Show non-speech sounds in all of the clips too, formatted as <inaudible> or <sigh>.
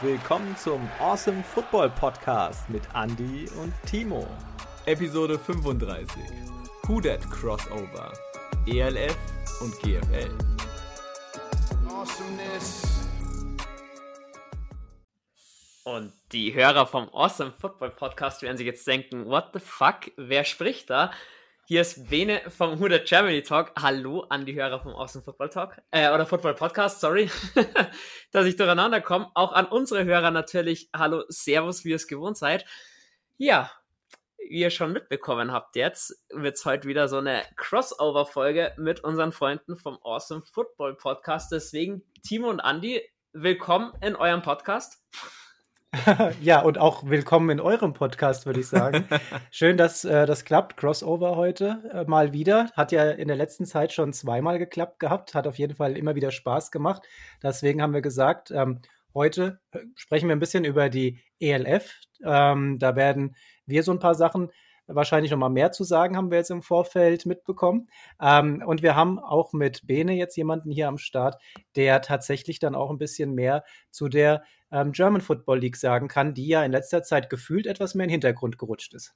Willkommen zum Awesome Football Podcast mit Andy und Timo. Episode 35. Who That Crossover. ELF und GFL. Und die Hörer vom Awesome Football Podcast werden sich jetzt denken, what the fuck, wer spricht da? Hier ist Bene vom Huda Germany Talk. Hallo an die Hörer vom Awesome Football Talk, äh, oder Football Podcast, sorry, <laughs> dass ich durcheinander komme. Auch an unsere Hörer natürlich, hallo, Servus, wie ihr es gewohnt seid. Ja, wie ihr schon mitbekommen habt jetzt, wird es heute wieder so eine Crossover-Folge mit unseren Freunden vom Awesome Football Podcast. Deswegen, Timo und Andy, willkommen in eurem Podcast. <laughs> ja, und auch willkommen in eurem Podcast, würde ich sagen. <laughs> Schön, dass äh, das klappt. Crossover heute äh, mal wieder. Hat ja in der letzten Zeit schon zweimal geklappt gehabt. Hat auf jeden Fall immer wieder Spaß gemacht. Deswegen haben wir gesagt, ähm, heute äh, sprechen wir ein bisschen über die ELF. Ähm, da werden wir so ein paar Sachen wahrscheinlich noch mal mehr zu sagen, haben wir jetzt im Vorfeld mitbekommen. Ähm, und wir haben auch mit Bene jetzt jemanden hier am Start, der tatsächlich dann auch ein bisschen mehr zu der ähm, German Football League sagen kann, die ja in letzter Zeit gefühlt etwas mehr in den Hintergrund gerutscht ist.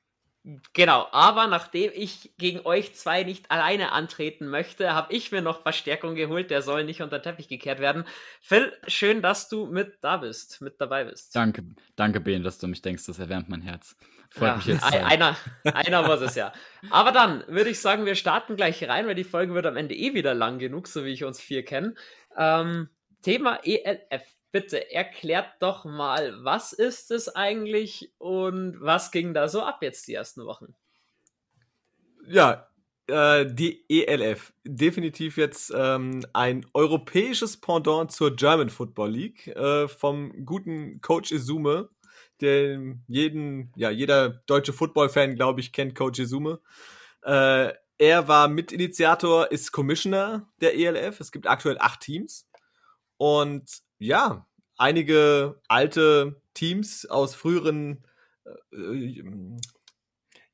Genau, aber nachdem ich gegen euch zwei nicht alleine antreten möchte, habe ich mir noch Verstärkung geholt. Der soll nicht unter den Teppich gekehrt werden. Phil, schön, dass du mit da bist, mit dabei bist. Danke, danke, Ben, dass du mich denkst. Das erwärmt mein Herz. Freut ja, mich jetzt. Einer, <laughs> einer muss es ja. Aber dann würde ich sagen, wir starten gleich rein, weil die Folge wird am Ende eh wieder lang genug, so wie ich uns vier kenne. Ähm, Thema ELF. Bitte erklärt doch mal, was ist es eigentlich und was ging da so ab jetzt die ersten Wochen? Ja, äh, die ELF. Definitiv jetzt ähm, ein europäisches Pendant zur German Football League äh, vom guten Coach Izume, den jeden, ja, jeder deutsche Football-Fan, glaube ich, kennt Coach Izume. Äh, er war Mitinitiator, ist Commissioner der ELF. Es gibt aktuell acht Teams. Und ja, einige alte Teams aus früheren äh,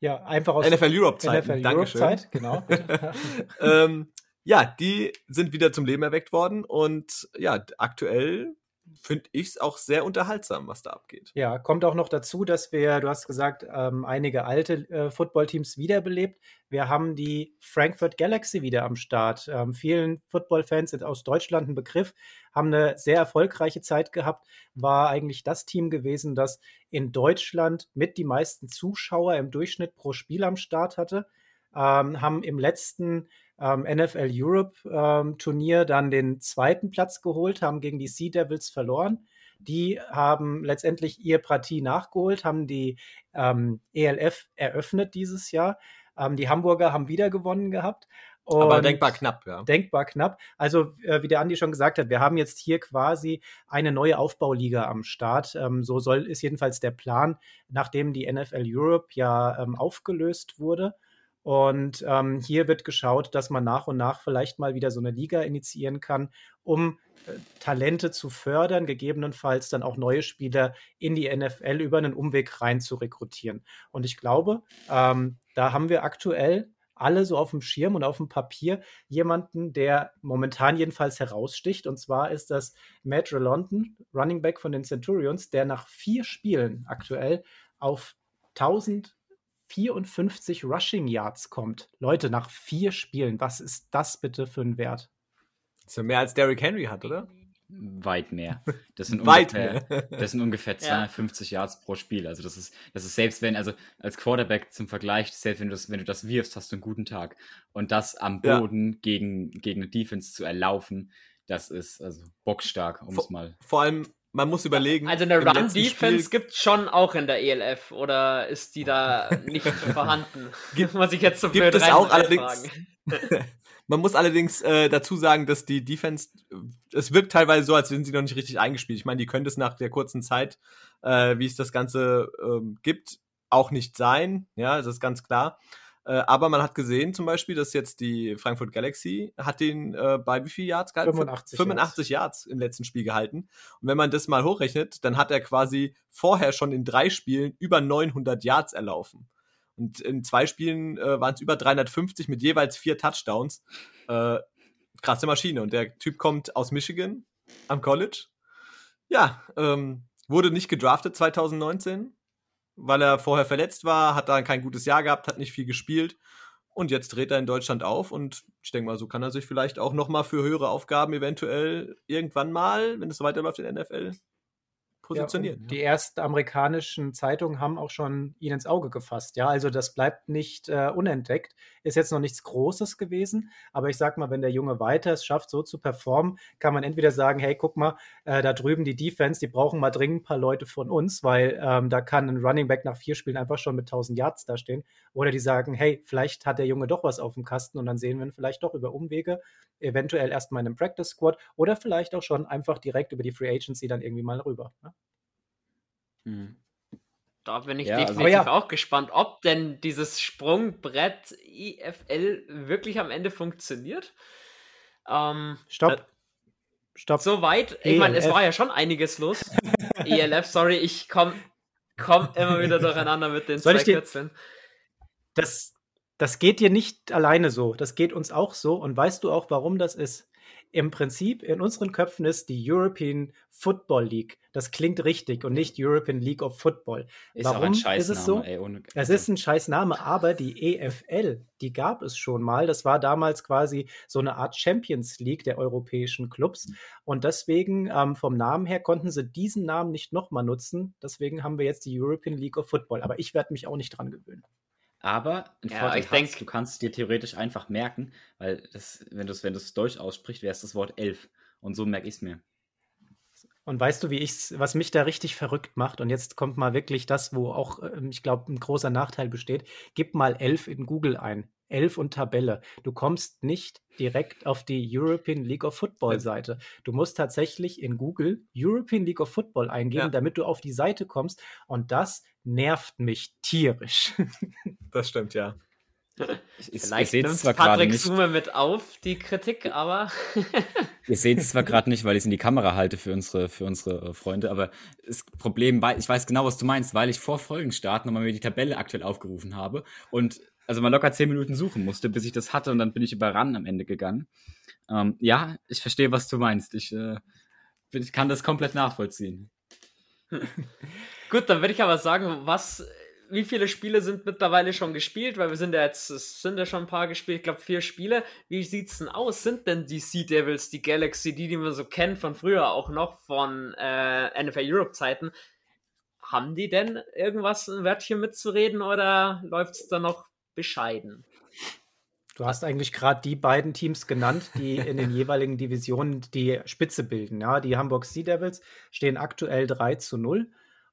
ja, einfach aus NFL Europe Zeit. NFL Europe Zeit, genau. <laughs> <laughs> ähm, ja, die sind wieder zum Leben erweckt worden und ja, aktuell finde ich es auch sehr unterhaltsam, was da abgeht. Ja, kommt auch noch dazu, dass wir, du hast gesagt, ähm, einige alte äh, Footballteams wiederbelebt. Wir haben die Frankfurt Galaxy wieder am Start. Ähm, vielen Footballfans sind aus Deutschland ein Begriff, haben eine sehr erfolgreiche Zeit gehabt, war eigentlich das Team gewesen, das in Deutschland mit die meisten Zuschauer im Durchschnitt pro Spiel am Start hatte. Ähm, haben im letzten ähm, NFL Europe ähm, Turnier dann den zweiten Platz geholt, haben gegen die Sea Devils verloren. Die haben letztendlich ihr Partie nachgeholt, haben die ähm, ELF eröffnet dieses Jahr. Ähm, die Hamburger haben wieder gewonnen gehabt. Und Aber denkbar knapp, ja. Denkbar knapp. Also, äh, wie der Andi schon gesagt hat, wir haben jetzt hier quasi eine neue Aufbauliga am Start. Ähm, so soll ist jedenfalls der Plan, nachdem die NFL Europe ja ähm, aufgelöst wurde. Und ähm, hier wird geschaut, dass man nach und nach vielleicht mal wieder so eine Liga initiieren kann, um äh, Talente zu fördern, gegebenenfalls dann auch neue Spieler in die NFL über einen Umweg rein zu rekrutieren. Und ich glaube, ähm, da haben wir aktuell alle so auf dem Schirm und auf dem Papier jemanden, der momentan jedenfalls heraussticht. Und zwar ist das Matt London, Running Back von den Centurions, der nach vier Spielen aktuell auf 1000 54 Rushing Yards kommt. Leute, nach vier Spielen, was ist das bitte für ein Wert? Das ist ja mehr als Derrick Henry hat, oder? Weit mehr. Das sind <laughs> Weit ungefähr, mehr. das sind ungefähr 250 ja. Yards pro Spiel. Also das ist, das ist selbst wenn, also als Quarterback zum Vergleich, selbst wenn du das, wenn du das wirfst, hast du einen guten Tag. Und das am Boden ja. gegen, gegen eine Defense zu erlaufen, das ist also bockstark, um es mal. Vor allem man muss überlegen. Also eine Run-Defense gibt es schon auch in der ELF oder ist die da nicht <laughs> vorhanden? Gibt, muss ich jetzt so Gibt es auch allerdings. <laughs> man muss allerdings äh, dazu sagen, dass die Defense, es wirkt teilweise so, als sind sie noch nicht richtig eingespielt. Ich meine, die könnte es nach der kurzen Zeit, äh, wie es das Ganze äh, gibt, auch nicht sein. Ja, das ist ganz klar. Äh, aber man hat gesehen zum Beispiel, dass jetzt die Frankfurt Galaxy hat den äh, bei wie viel Yards gehalten? 85, 85 Yards. Yards im letzten Spiel gehalten. Und wenn man das mal hochrechnet, dann hat er quasi vorher schon in drei Spielen über 900 Yards erlaufen. Und in zwei Spielen äh, waren es über 350 mit jeweils vier Touchdowns. Äh, krasse Maschine. Und der Typ kommt aus Michigan am College. Ja, ähm, wurde nicht gedraftet 2019, weil er vorher verletzt war, hat da kein gutes Jahr gehabt, hat nicht viel gespielt. Und jetzt dreht er in Deutschland auf und ich denke mal, so kann er sich vielleicht auch noch mal für höhere Aufgaben eventuell irgendwann mal, wenn es so weiterläuft in der NFL, positionieren. Ja, die ersten amerikanischen Zeitungen haben auch schon ihn ins Auge gefasst. Ja, also das bleibt nicht äh, unentdeckt. Ist jetzt noch nichts Großes gewesen, aber ich sag mal, wenn der Junge weiter es schafft, so zu performen, kann man entweder sagen, hey, guck mal, äh, da drüben die Defense, die brauchen mal dringend ein paar Leute von uns, weil ähm, da kann ein Running Back nach vier Spielen einfach schon mit 1000 Yards dastehen. Oder die sagen, hey, vielleicht hat der Junge doch was auf dem Kasten und dann sehen wir ihn vielleicht doch über Umwege, eventuell erstmal in einem Practice Squad oder vielleicht auch schon einfach direkt über die Free Agency dann irgendwie mal rüber. Ne? Mhm. Da bin ich ja, also definitiv also, ja. auch gespannt, ob denn dieses Sprungbrett IFL wirklich am Ende funktioniert. Ähm, Stopp. Äh, Stopp. Soweit, ich meine, es war ja schon einiges los. <laughs> ELF, sorry, ich komme komm immer wieder durcheinander mit den Soll zwei Kürzeln. Das, das geht dir nicht alleine so. Das geht uns auch so. Und weißt du auch, warum das ist? Im Prinzip in unseren Köpfen ist die European Football League. Das klingt richtig und nicht European League of Football. Ist Warum ist es so? Ey, ohne... Es ist ein Scheißname, aber die EFL, die gab es schon mal. Das war damals quasi so eine Art Champions League der europäischen Clubs. Und deswegen ähm, vom Namen her konnten sie diesen Namen nicht nochmal nutzen. Deswegen haben wir jetzt die European League of Football. Aber ich werde mich auch nicht dran gewöhnen. Aber ein ja, Vorteil ich denk, du kannst dir theoretisch einfach merken, weil das, wenn du es wenn Deutsch aussprichst, wäre es das Wort elf. Und so merke ich es mir. Und weißt du, wie ich's, was mich da richtig verrückt macht? Und jetzt kommt mal wirklich das, wo auch, ähm, ich glaube, ein großer Nachteil besteht. Gib mal elf in Google ein. Elf und Tabelle. Du kommst nicht direkt auf die European League of Football Seite. Du musst tatsächlich in Google European League of Football eingeben, ja. damit du auf die Seite kommst. Und das nervt mich tierisch. <laughs> Das stimmt, ja. Ich, Vielleicht ihr nimmt zwar Patrick nicht. Summe mit auf, die Kritik, aber. <laughs> ihr seht es zwar gerade nicht, weil ich es in die Kamera halte für unsere, für unsere äh, Freunde, aber das Problem, weil ich weiß genau, was du meinst, weil ich vor Folgenstart nochmal mir die Tabelle aktuell aufgerufen habe und also mal locker zehn Minuten suchen musste, bis ich das hatte und dann bin ich über RAN am Ende gegangen. Ähm, ja, ich verstehe, was du meinst. Ich, äh, ich kann das komplett nachvollziehen. <laughs> Gut, dann würde ich aber sagen, was, wie viele Spiele sind mittlerweile schon gespielt? Weil wir sind ja jetzt, es sind ja schon ein paar gespielt, ich glaube vier Spiele. Wie sieht es denn aus? Sind denn die Sea Devils, die Galaxy, die, die man so kennt von früher auch noch von äh, NFL Europe Zeiten, haben die denn irgendwas ein Wörtchen mitzureden oder läuft es da noch bescheiden? Du hast eigentlich gerade die beiden Teams genannt, die in den <laughs> jeweiligen Divisionen die Spitze bilden. Ja, die Hamburg Sea Devils stehen aktuell 3 zu 0.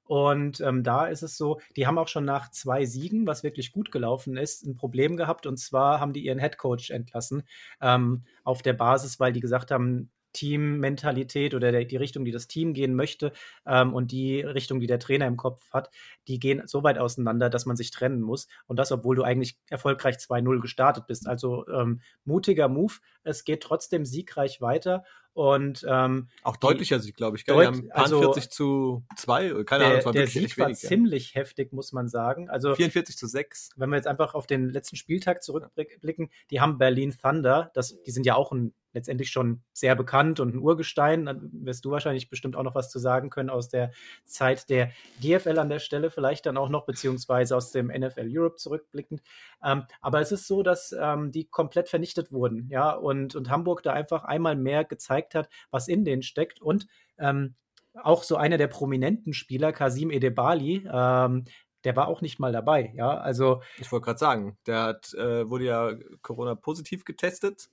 Und ähm, da ist es so, die haben auch schon nach zwei Siegen, was wirklich gut gelaufen ist, ein Problem gehabt. Und zwar haben die ihren Headcoach entlassen ähm, auf der Basis, weil die gesagt haben, Teammentalität oder der, die Richtung, die das Team gehen möchte ähm, und die Richtung, die der Trainer im Kopf hat, die gehen so weit auseinander, dass man sich trennen muss. Und das, obwohl du eigentlich erfolgreich 2-0 gestartet bist. Also ähm, mutiger Move. Es geht trotzdem siegreich weiter. Und ähm, auch deutlicher Sieg, glaube ich. Gell? Deut haben also 40 zu 2, keine der, Ahnung, war der Sieg war wenig, ziemlich heftig, muss man sagen. Also 44 zu 6. Wenn wir jetzt einfach auf den letzten Spieltag zurückblicken, die haben Berlin Thunder, das, die sind ja auch ein letztendlich schon sehr bekannt und ein Urgestein. Dann wirst du wahrscheinlich bestimmt auch noch was zu sagen können aus der Zeit der DFL an der Stelle, vielleicht dann auch noch, beziehungsweise aus dem NFL Europe zurückblickend. Ähm, aber es ist so, dass ähm, die komplett vernichtet wurden, ja, und, und Hamburg da einfach einmal mehr gezeigt hat, was in denen steckt und ähm, auch so einer der prominenten Spieler, Kasim Edebali, ähm, der war auch nicht mal dabei, ja. Also ich wollte gerade sagen, der hat, äh, wurde ja Corona positiv getestet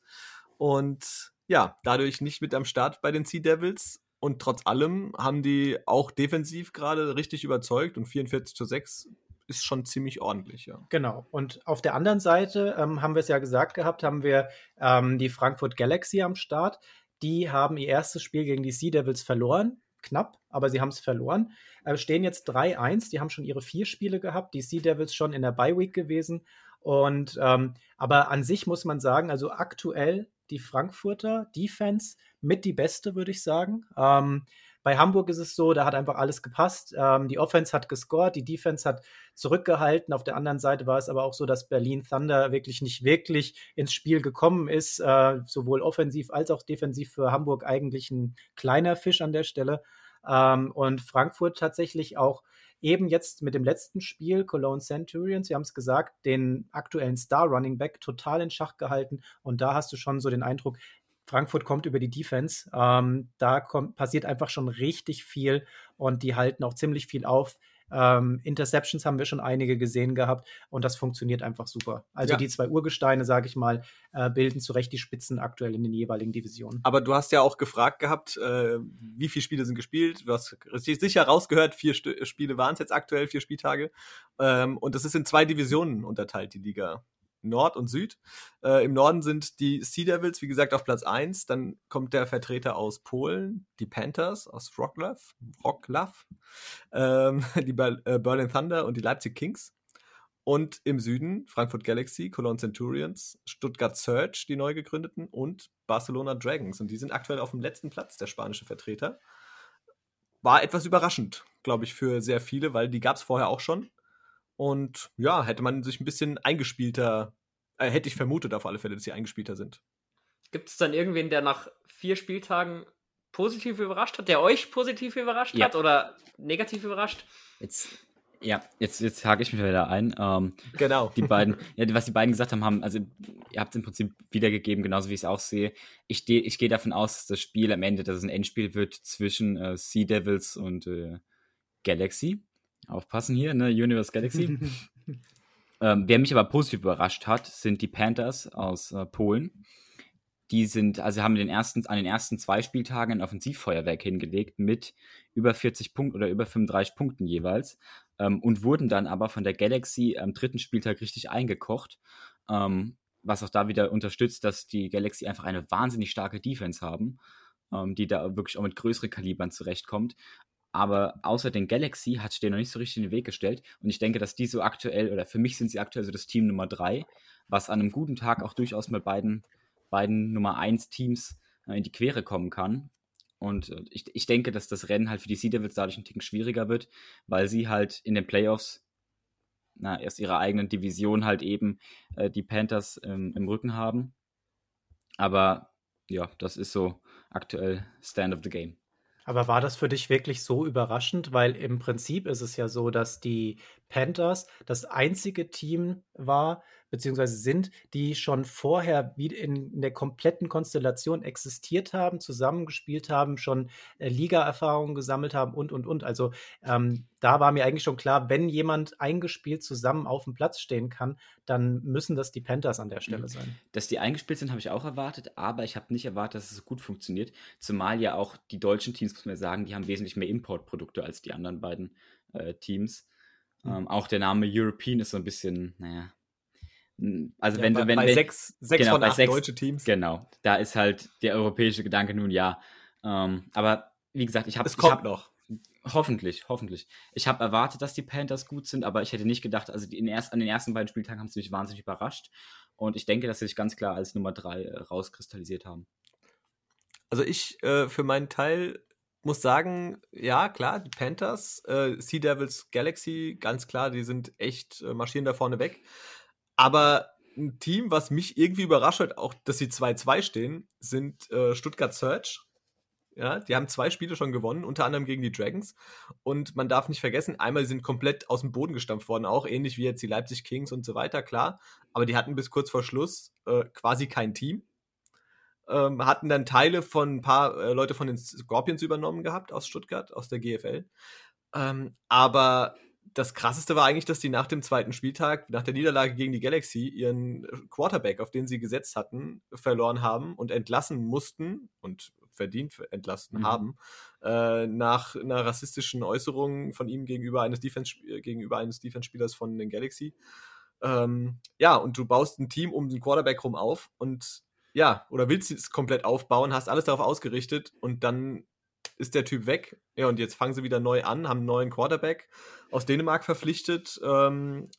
und ja, dadurch nicht mit am Start bei den Sea Devils. Und trotz allem haben die auch defensiv gerade richtig überzeugt und 44 zu 6 ist schon ziemlich ordentlich, ja. Genau. Und auf der anderen Seite ähm, haben wir es ja gesagt gehabt, haben wir ähm, die Frankfurt Galaxy am Start. Die haben ihr erstes Spiel gegen die Sea Devils verloren. Knapp, aber sie haben es verloren. Äh, stehen jetzt 3-1. Die haben schon ihre vier Spiele gehabt. Die Sea Devils schon in der Bye Week gewesen. Und ähm, aber an sich muss man sagen, also aktuell die Frankfurter Defense mit die beste, würde ich sagen. Ähm, bei Hamburg ist es so, da hat einfach alles gepasst. Ähm, die Offense hat gescored, die Defense hat zurückgehalten. Auf der anderen Seite war es aber auch so, dass Berlin Thunder wirklich nicht wirklich ins Spiel gekommen ist, äh, sowohl offensiv als auch defensiv für Hamburg eigentlich ein kleiner Fisch an der Stelle. Ähm, und Frankfurt tatsächlich auch eben jetzt mit dem letzten Spiel, Cologne Centurions, Sie haben es gesagt, den aktuellen Star Running Back total in Schach gehalten. Und da hast du schon so den Eindruck, Frankfurt kommt über die Defense. Ähm, da kommt, passiert einfach schon richtig viel und die halten auch ziemlich viel auf. Ähm, Interceptions haben wir schon einige gesehen gehabt und das funktioniert einfach super. Also ja. die zwei Urgesteine, sage ich mal, äh, bilden zu Recht die Spitzen aktuell in den jeweiligen Divisionen. Aber du hast ja auch gefragt gehabt, äh, wie viele Spiele sind gespielt. Du hast sicher rausgehört, vier St Spiele waren es jetzt aktuell, vier Spieltage. Ähm, und das ist in zwei Divisionen unterteilt, die Liga. Nord und Süd. Äh, Im Norden sind die Sea Devils, wie gesagt, auf Platz 1. Dann kommt der Vertreter aus Polen, die Panthers aus Wroclaw, Wroclaw ähm, <laughs> die äh, Berlin Thunder und die Leipzig Kings. Und im Süden Frankfurt Galaxy, Cologne Centurions, Stuttgart Surge, die neu gegründeten, und Barcelona Dragons. Und die sind aktuell auf dem letzten Platz, der spanische Vertreter. War etwas überraschend, glaube ich, für sehr viele, weil die gab es vorher auch schon. Und ja, hätte man sich ein bisschen eingespielter, äh, hätte ich vermutet auf alle Fälle, dass sie eingespielter sind. Gibt es dann irgendwen, der nach vier Spieltagen positiv überrascht hat, der euch positiv überrascht ja. hat oder negativ überrascht? Jetzt, ja, jetzt, jetzt hake ich mich wieder ein. Ähm, genau. Die beiden, ja, was die beiden gesagt haben, haben, also ihr habt es im Prinzip wiedergegeben, genauso wie ich es auch sehe. Ich, ich gehe davon aus, dass das Spiel am Ende, dass es ein Endspiel wird zwischen äh, Sea Devils und äh, Galaxy. Aufpassen hier, ne? Universe Galaxy. <laughs> ähm, wer mich aber positiv überrascht hat, sind die Panthers aus äh, Polen. Die sind, also haben den ersten, an den ersten zwei Spieltagen ein Offensivfeuerwerk hingelegt mit über 40 Punkten oder über 35 Punkten jeweils ähm, und wurden dann aber von der Galaxy am dritten Spieltag richtig eingekocht. Ähm, was auch da wieder unterstützt, dass die Galaxy einfach eine wahnsinnig starke Defense haben, ähm, die da wirklich auch mit größeren Kalibern zurechtkommt. Aber außer den Galaxy hat sich noch nicht so richtig in den Weg gestellt. Und ich denke, dass die so aktuell, oder für mich sind sie aktuell so das Team Nummer drei, was an einem guten Tag auch durchaus mit beiden, beiden Nummer eins Teams äh, in die Quere kommen kann. Und äh, ich, ich denke, dass das Rennen halt für die Sea Devils dadurch ein Ticken schwieriger wird, weil sie halt in den Playoffs na, erst ihrer eigenen Division halt eben äh, die Panthers ähm, im Rücken haben. Aber ja, das ist so aktuell Stand of the Game. Aber war das für dich wirklich so überraschend? Weil im Prinzip ist es ja so, dass die Panthers das einzige Team war, beziehungsweise sind, die schon vorher wie in, der kompletten Konstellation existiert haben, zusammengespielt haben, schon äh, Liga-Erfahrungen gesammelt haben und, und, und. Also ähm, da war mir eigentlich schon klar, wenn jemand eingespielt zusammen auf dem Platz stehen kann, dann müssen das die Panthers an der mhm. Stelle sein. Dass die eingespielt sind, habe ich auch erwartet, aber ich habe nicht erwartet, dass es so gut funktioniert. Zumal ja auch die deutschen Teams, muss man sagen, die haben wesentlich mehr Importprodukte als die anderen beiden äh, Teams. Mhm. Ähm, auch der Name European ist so ein bisschen, naja, also ja, wenn bei, wenn, bei sechs, sechs genau, von acht sechs, deutsche Teams. Genau, da ist halt der europäische Gedanke nun ja. Ähm, aber wie gesagt, ich habe es kommt hab, noch. Hoffentlich, hoffentlich. Ich habe erwartet, dass die Panthers gut sind, aber ich hätte nicht gedacht, also die in erst, an den ersten beiden Spieltagen haben sie mich wahnsinnig überrascht. Und ich denke, dass sie sich ganz klar als Nummer drei äh, rauskristallisiert haben. Also ich äh, für meinen Teil muss sagen, ja, klar, die Panthers, äh, Sea Devils Galaxy, ganz klar, die sind echt äh, marschieren da vorne weg. Aber ein Team, was mich irgendwie überrascht hat, auch dass sie 2-2 stehen, sind äh, Stuttgart Search. Ja, die haben zwei Spiele schon gewonnen, unter anderem gegen die Dragons. Und man darf nicht vergessen, einmal sind komplett aus dem Boden gestampft worden, auch ähnlich wie jetzt die Leipzig Kings und so weiter, klar. Aber die hatten bis kurz vor Schluss äh, quasi kein Team. Ähm, hatten dann Teile von ein paar äh, Leute von den Scorpions übernommen gehabt aus Stuttgart, aus der GFL. Ähm, aber das krasseste war eigentlich, dass die nach dem zweiten Spieltag, nach der Niederlage gegen die Galaxy, ihren Quarterback, auf den sie gesetzt hatten, verloren haben und entlassen mussten und verdient entlassen mhm. haben, äh, nach einer rassistischen Äußerung von ihm gegenüber eines Defense gegenüber eines Defense-Spielers von den Galaxy. Ähm, ja, und du baust ein Team um den Quarterback rum auf und ja, oder willst es komplett aufbauen, hast alles darauf ausgerichtet und dann ist der Typ weg. Ja, und jetzt fangen sie wieder neu an, haben einen neuen Quarterback aus Dänemark verpflichtet, ähm,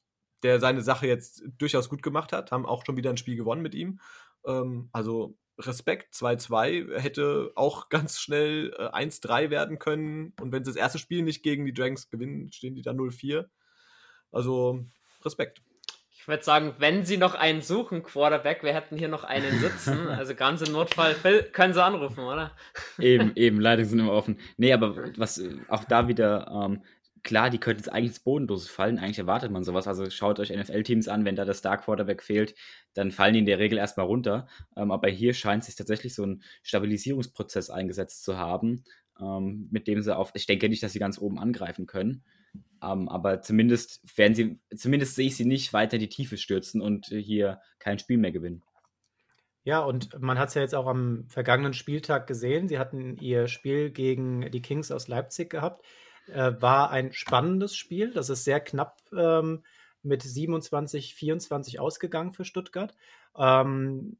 der seine Sache jetzt durchaus gut gemacht hat, haben auch schon wieder ein Spiel gewonnen mit ihm. Ähm, also Respekt, 2-2 hätte auch <laughs> ganz schnell äh, 1-3 werden können. Und wenn sie das erste Spiel nicht gegen die Dragons gewinnen, stehen die da 0-4. Also Respekt. Ich würde sagen, wenn sie noch einen suchen, Quarterback, wir hätten hier noch einen sitzen. <laughs> Also ganz im Notfall, Phil, können sie anrufen, oder? Eben, <laughs> eben, Leitungen sind immer offen. Nee, aber was auch da wieder, ähm, klar, die könnten jetzt eigentlich ins Bodenlose fallen. Eigentlich erwartet man sowas. Also schaut euch NFL-Teams an, wenn da der Star Quarterback fehlt, dann fallen die in der Regel erstmal runter. Ähm, aber hier scheint sich tatsächlich so ein Stabilisierungsprozess eingesetzt zu haben, ähm, mit dem sie auf, ich denke nicht, dass sie ganz oben angreifen können. Um, ähm, aber zumindest werden sie, zumindest sehe ich sie nicht weiter in die Tiefe stürzen und hier kein Spiel mehr gewinnen. Ja, und man hat es ja jetzt auch am vergangenen Spieltag gesehen. Sie hatten ihr Spiel gegen die Kings aus Leipzig gehabt. Äh, war ein spannendes Spiel. Das ist sehr knapp ähm, mit 27, 24 ausgegangen für Stuttgart. Ähm,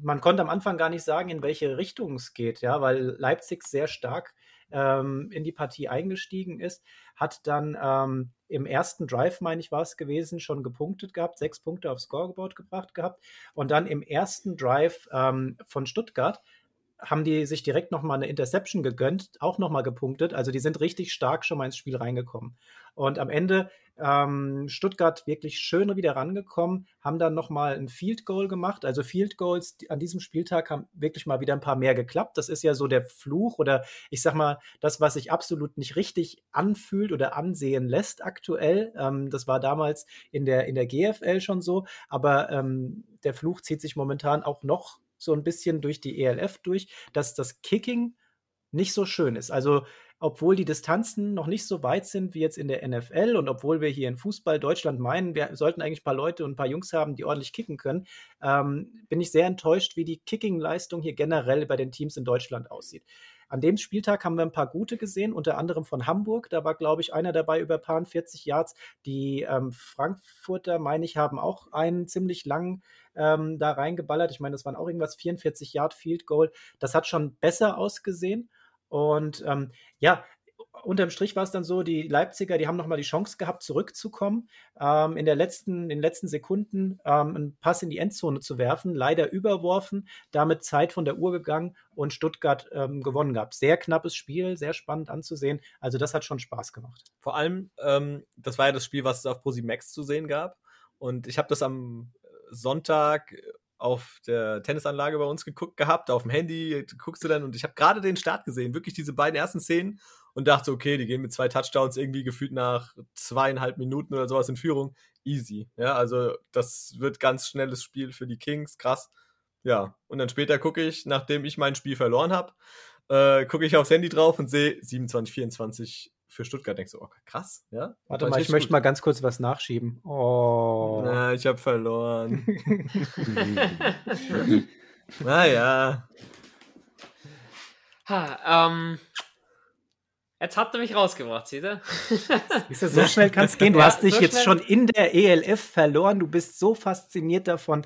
man konnte am Anfang gar nicht sagen, in welche Richtung es geht, ja, weil Leipzig sehr stark ähm, in die Partie eingestiegen ist, hat dann ähm, im ersten Drive, meine ich, war es gewesen, schon gepunktet gehabt, sechs Punkte aufs Scoreboard gebracht gehabt und dann im ersten Drive ähm, von Stuttgart haben die sich direkt nochmal eine Interception gegönnt, auch nochmal gepunktet. Also die sind richtig stark schon mal ins Spiel reingekommen. Und am Ende ähm, Stuttgart wirklich schön wieder rangekommen, haben dann nochmal ein Field Goal gemacht. Also Field Goals an diesem Spieltag haben wirklich mal wieder ein paar mehr geklappt. Das ist ja so der Fluch oder ich sag mal, das, was sich absolut nicht richtig anfühlt oder ansehen lässt aktuell. Ähm, das war damals in der, in der GFL schon so, aber ähm, der Fluch zieht sich momentan auch noch so ein bisschen durch die ELF durch, dass das Kicking nicht so schön ist. Also obwohl die Distanzen noch nicht so weit sind wie jetzt in der NFL und obwohl wir hier in Fußball Deutschland meinen, wir sollten eigentlich ein paar Leute und ein paar Jungs haben, die ordentlich kicken können, ähm, bin ich sehr enttäuscht, wie die Kicking-Leistung hier generell bei den Teams in Deutschland aussieht. An dem Spieltag haben wir ein paar gute gesehen, unter anderem von Hamburg. Da war, glaube ich, einer dabei über paar 40 Yards. Die ähm, Frankfurter, meine ich, haben auch einen ziemlich langen ähm, da reingeballert. Ich meine, das waren auch irgendwas 44 Yard Field Goal. Das hat schon besser ausgesehen. Und ähm, ja, unterm Strich war es dann so, die Leipziger, die haben nochmal die Chance gehabt, zurückzukommen, ähm, in, der letzten, in den letzten Sekunden ähm, einen Pass in die Endzone zu werfen, leider überworfen, damit Zeit von der Uhr gegangen und Stuttgart ähm, gewonnen gehabt. Sehr knappes Spiel, sehr spannend anzusehen. Also das hat schon Spaß gemacht. Vor allem, ähm, das war ja das Spiel, was es auf Posi Max zu sehen gab. Und ich habe das am Sonntag auf der Tennisanlage bei uns geguckt gehabt, auf dem Handy guckst du dann und ich habe gerade den Start gesehen, wirklich diese beiden ersten Szenen und dachte, okay, die gehen mit zwei Touchdowns irgendwie gefühlt nach zweieinhalb Minuten oder sowas in Führung. Easy. Ja, also das wird ganz schnelles Spiel für die Kings, krass. Ja, und dann später gucke ich, nachdem ich mein Spiel verloren habe, äh, gucke ich aufs Handy drauf und sehe 27, 24 für Stuttgart denkst du, oh, krass, ja. Warte mal, ich möchte gut. mal ganz kurz was nachschieben. Oh. Na, ich habe verloren. <laughs> <laughs> naja. Ha, ähm, Jetzt hat er mich rausgebracht, siehst du? <laughs> Siehst du, so schnell kann es <laughs> gehen. Du ja, hast dich so jetzt schon in der ELF verloren. Du bist so fasziniert davon.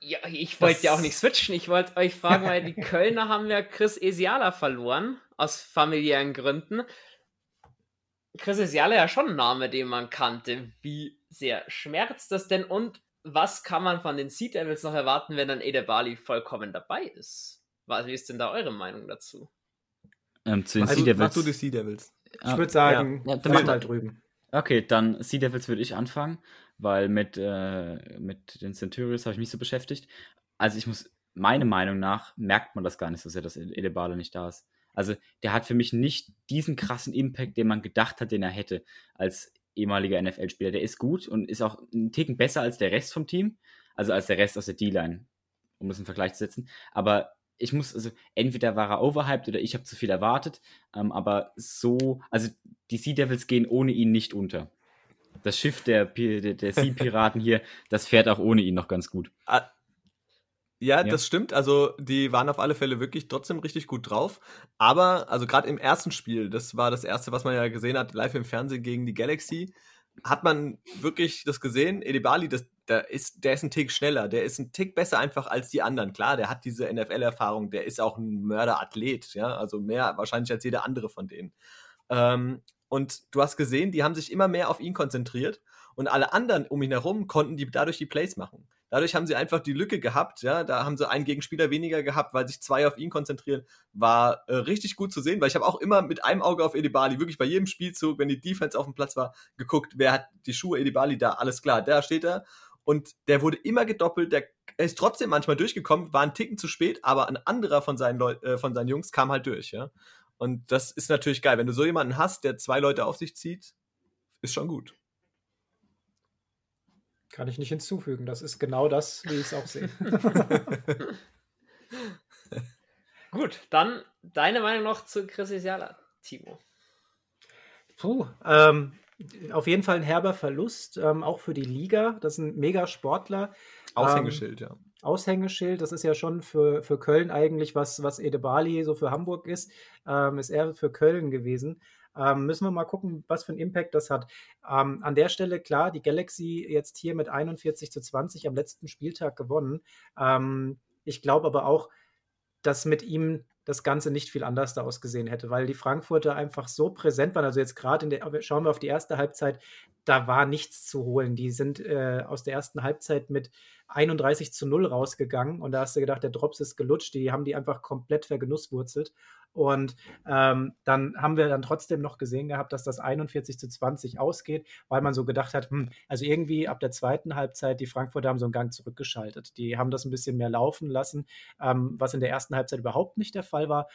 Ja, ich wollte ja auch nicht switchen. Ich wollte euch fragen, weil die <laughs> Kölner haben ja Chris Esiala verloren, aus familiären Gründen. Chris ist ja schon ein Name, den man kannte. Wie sehr schmerzt das denn und was kann man von den Sea Devils noch erwarten, wenn dann Ede Bali vollkommen dabei ist? Wie ist denn da eure Meinung dazu? Ähm, zu den Sea Devils. Mach du die Sea Devils. Ich würde ah, sagen, ja, ja, mal drüben. Okay, dann Sea Devils würde ich anfangen, weil mit, äh, mit den Centurions habe ich mich so beschäftigt. Also ich muss, meiner Meinung nach, merkt man das gar nicht so sehr, dass Edebale nicht da ist. Also der hat für mich nicht diesen krassen Impact, den man gedacht hat, den er hätte als ehemaliger NFL-Spieler. Der ist gut und ist auch einen Ticken besser als der Rest vom Team, also als der Rest aus der D-Line, um das in Vergleich zu setzen. Aber ich muss, also entweder war er overhyped oder ich habe zu viel erwartet, ähm, aber so, also die Sea Devils gehen ohne ihn nicht unter. Das Schiff der, der, der Sea Piraten hier, das fährt auch ohne ihn noch ganz gut. Ah, ja, ja, das stimmt. Also die waren auf alle Fälle wirklich trotzdem richtig gut drauf. Aber, also gerade im ersten Spiel, das war das erste, was man ja gesehen hat, live im Fernsehen gegen die Galaxy, hat man wirklich das gesehen. Edibali, das, der, ist, der ist ein Tick schneller, der ist ein Tick besser einfach als die anderen. Klar, der hat diese NFL-Erfahrung, der ist auch ein Mörderathlet, ja, also mehr wahrscheinlich als jeder andere von denen. Ähm, und du hast gesehen, die haben sich immer mehr auf ihn konzentriert und alle anderen um ihn herum konnten die dadurch die Plays machen. Dadurch haben sie einfach die Lücke gehabt, ja, da haben sie einen Gegenspieler weniger gehabt, weil sich zwei auf ihn konzentrieren, war äh, richtig gut zu sehen, weil ich habe auch immer mit einem Auge auf Edibali, wirklich bei jedem Spielzug, wenn die Defense auf dem Platz war, geguckt, wer hat die Schuhe Edibali da, alles klar, da steht er und der wurde immer gedoppelt, der ist trotzdem manchmal durchgekommen, war ein Ticken zu spät, aber ein anderer von seinen, Leu äh, von seinen Jungs kam halt durch, ja. Und das ist natürlich geil. Wenn du so jemanden hast, der zwei Leute auf sich zieht, ist schon gut. Kann ich nicht hinzufügen. Das ist genau das, wie ich es auch sehe. <laughs> gut, dann deine Meinung noch zu Chris Isiala, Timo. Puh, ähm, auf jeden Fall ein herber Verlust, ähm, auch für die Liga. Das ist ein mega Sportler. Aushängeschild, ähm, ja. Aushängeschild, das ist ja schon für, für Köln eigentlich, was, was Edebali so für Hamburg ist, ähm, ist er für Köln gewesen. Ähm, müssen wir mal gucken, was für einen Impact das hat. Ähm, an der Stelle, klar, die Galaxy jetzt hier mit 41 zu 20 am letzten Spieltag gewonnen. Ähm, ich glaube aber auch, dass mit ihm das Ganze nicht viel anders da ausgesehen hätte, weil die Frankfurter einfach so präsent waren. Also jetzt gerade in der, schauen wir auf die erste Halbzeit, da war nichts zu holen. Die sind äh, aus der ersten Halbzeit mit 31 zu 0 rausgegangen und da hast du gedacht, der Drops ist gelutscht. Die haben die einfach komplett vergenusswurzelt. Und ähm, dann haben wir dann trotzdem noch gesehen gehabt, dass das 41 zu 20 ausgeht, weil man so gedacht hat, hm, also irgendwie ab der zweiten Halbzeit, die Frankfurter haben so einen Gang zurückgeschaltet. Die haben das ein bisschen mehr laufen lassen, ähm, was in der ersten Halbzeit überhaupt nicht der Fall war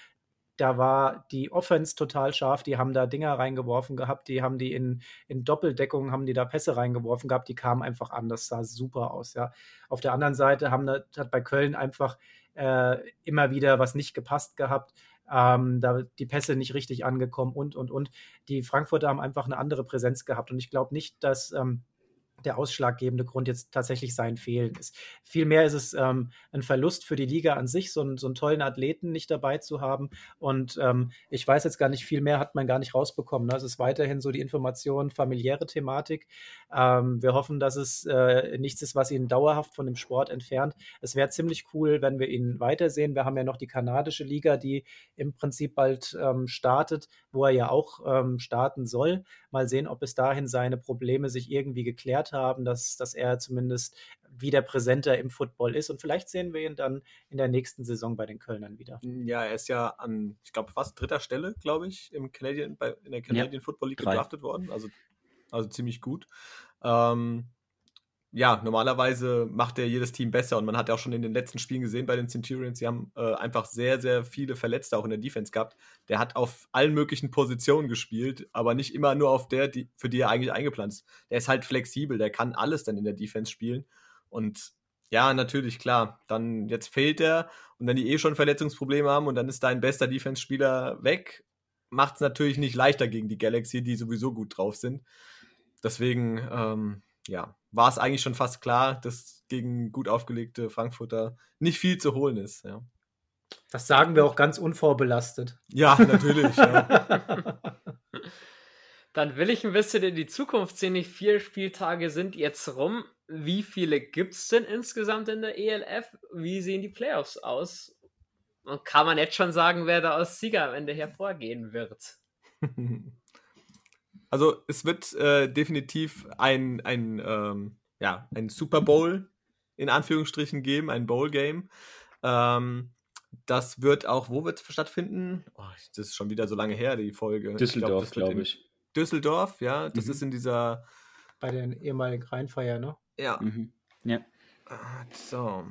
da war die Offense total scharf, die haben da Dinger reingeworfen gehabt, die haben die in, in Doppeldeckung, haben die da Pässe reingeworfen gehabt, die kamen einfach an, das sah super aus, ja. Auf der anderen Seite haben, hat bei Köln einfach äh, immer wieder was nicht gepasst gehabt ähm, da die Pässe nicht richtig angekommen und, und, und. Die Frankfurter haben einfach eine andere Präsenz gehabt und ich glaube nicht, dass ähm, der ausschlaggebende Grund jetzt tatsächlich sein Fehlen ist. Vielmehr ist es ähm, ein Verlust für die Liga an sich, so, einen, so einen tollen Athleten nicht dabei zu haben. Und ähm, ich weiß jetzt gar nicht, viel mehr hat man gar nicht rausbekommen. Ne? Es ist weiterhin so die Information, familiäre Thematik. Ähm, wir hoffen, dass es äh, nichts ist, was ihn dauerhaft von dem Sport entfernt. Es wäre ziemlich cool, wenn wir ihn weitersehen. Wir haben ja noch die kanadische Liga, die im Prinzip bald ähm, startet, wo er ja auch ähm, starten soll. Mal sehen, ob bis dahin seine Probleme sich irgendwie geklärt haben, dass, dass er zumindest wieder präsenter im Football ist. Und vielleicht sehen wir ihn dann in der nächsten Saison bei den Kölnern wieder. Ja, er ist ja an, ich glaube, fast dritter Stelle, glaube ich, im Canadian, bei, in der Canadian ja, Football League drei. gedraftet worden. Also, also ziemlich gut. Ähm, ja, normalerweise macht er jedes Team besser und man hat ja auch schon in den letzten Spielen gesehen bei den Centurions, sie haben äh, einfach sehr, sehr viele Verletzte auch in der Defense gehabt. Der hat auf allen möglichen Positionen gespielt, aber nicht immer nur auf der, die, für die er eigentlich eingeplant ist. Der ist halt flexibel, der kann alles dann in der Defense spielen und ja, natürlich, klar. Dann jetzt fehlt er und wenn die eh schon Verletzungsprobleme haben und dann ist dein bester Defense-Spieler weg, macht es natürlich nicht leichter gegen die Galaxy, die sowieso gut drauf sind. Deswegen, ähm, ja, war es eigentlich schon fast klar, dass gegen gut aufgelegte Frankfurter nicht viel zu holen ist. Ja. Das sagen wir auch ganz unvorbelastet. Ja, natürlich. ja. <laughs> Dann will ich ein bisschen in die Zukunft sehen. Die vier Spieltage sind jetzt rum. Wie viele gibt es denn insgesamt in der ELF? Wie sehen die Playoffs aus? Und kann man jetzt schon sagen, wer da als Sieger am Ende hervorgehen wird? <laughs> Also es wird äh, definitiv ein, ein, ähm, ja, ein Super Bowl in Anführungsstrichen geben, ein Bowl-Game. Ähm, das wird auch, wo wird es stattfinden? Oh, das ist schon wieder so lange her, die Folge. Düsseldorf, glaube ich. Glaub ich. Düsseldorf, ja. Das mhm. ist in dieser. Bei den ehemaligen Rheinfeier, ne? Ja. Mhm. Ja. Ah, so.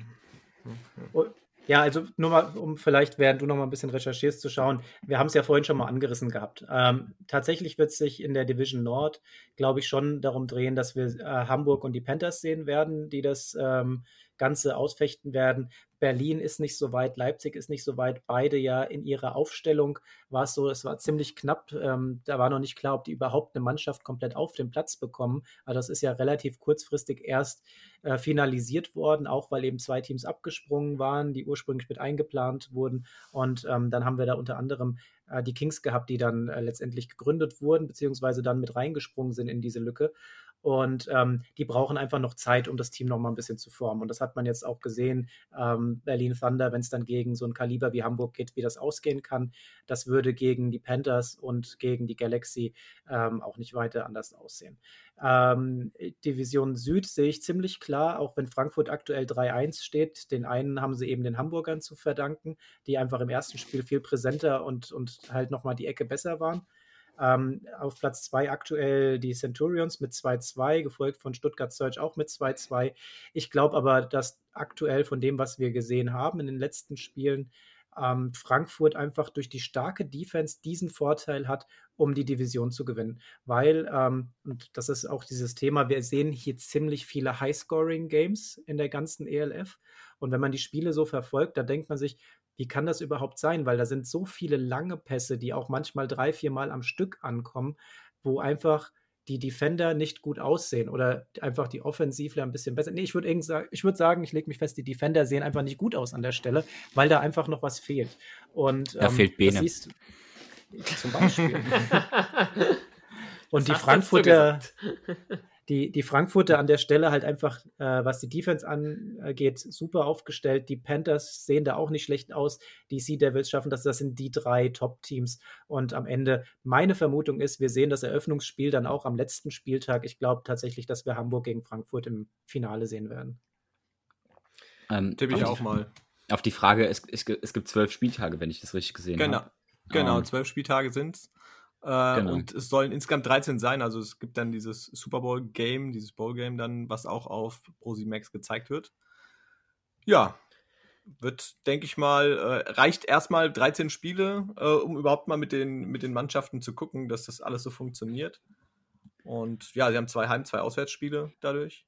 Okay. Ja, also nur mal, um vielleicht, während du noch mal ein bisschen recherchierst, zu schauen. Wir haben es ja vorhin schon mal angerissen gehabt. Ähm, tatsächlich wird es sich in der Division Nord, glaube ich, schon darum drehen, dass wir äh, Hamburg und die Panthers sehen werden, die das ähm, Ganze ausfechten werden. Berlin ist nicht so weit, Leipzig ist nicht so weit. Beide ja in ihrer Aufstellung war es so, es war ziemlich knapp. Ähm, da war noch nicht klar, ob die überhaupt eine Mannschaft komplett auf den Platz bekommen. Aber das ist ja relativ kurzfristig erst äh, finalisiert worden, auch weil eben zwei Teams abgesprungen waren, die ursprünglich mit eingeplant wurden. Und ähm, dann haben wir da unter anderem äh, die Kings gehabt, die dann äh, letztendlich gegründet wurden, beziehungsweise dann mit reingesprungen sind in diese Lücke. Und ähm, die brauchen einfach noch Zeit, um das Team noch mal ein bisschen zu formen. Und das hat man jetzt auch gesehen. Ähm, Berlin Thunder, wenn es dann gegen so ein Kaliber wie Hamburg geht, wie das ausgehen kann, das würde gegen die Panthers und gegen die Galaxy ähm, auch nicht weiter anders aussehen. Ähm, Division Süd sehe ich ziemlich klar, auch wenn Frankfurt aktuell 3-1 steht. Den einen haben sie eben den Hamburgern zu verdanken, die einfach im ersten Spiel viel präsenter und, und halt nochmal die Ecke besser waren. Ähm, auf Platz 2 aktuell die Centurions mit 2-2, gefolgt von Stuttgart Search auch mit 2-2. Ich glaube aber, dass aktuell von dem, was wir gesehen haben in den letzten Spielen, ähm, Frankfurt einfach durch die starke Defense diesen Vorteil hat, um die Division zu gewinnen. Weil, ähm, und das ist auch dieses Thema, wir sehen hier ziemlich viele High-Scoring-Games in der ganzen ELF. Und wenn man die Spiele so verfolgt, da denkt man sich, wie kann das überhaupt sein? Weil da sind so viele lange Pässe, die auch manchmal drei, vier Mal am Stück ankommen, wo einfach die Defender nicht gut aussehen oder einfach die Offensivler ein bisschen besser. Nee, ich würde ich würd sagen, ich lege mich fest, die Defender sehen einfach nicht gut aus an der Stelle, weil da einfach noch was fehlt. Und, da ähm, fehlt Bene. Siehst, zum Beispiel. <laughs> Und die Frankfurter, die, die Frankfurter an der Stelle halt einfach, äh, was die Defense angeht, super aufgestellt. Die Panthers sehen da auch nicht schlecht aus. Die Sea Devils schaffen das. Das sind die drei Top-Teams. Und am Ende, meine Vermutung ist, wir sehen das Eröffnungsspiel dann auch am letzten Spieltag. Ich glaube tatsächlich, dass wir Hamburg gegen Frankfurt im Finale sehen werden. Ähm, Tippe ich auch mal. Auf die Frage, es, es, es, gibt zwölf Spieltage, wenn ich das richtig gesehen genau. habe. Genau, ähm, zwölf Spieltage sind es. Äh, genau. Und es sollen insgesamt 13 sein. Also es gibt dann dieses Super Bowl Game, dieses Bowl Game dann, was auch auf Max gezeigt wird. Ja, wird, denke ich mal, äh, reicht erstmal 13 Spiele, äh, um überhaupt mal mit den, mit den Mannschaften zu gucken, dass das alles so funktioniert. Und ja, sie haben zwei Heim-, zwei Auswärtsspiele dadurch.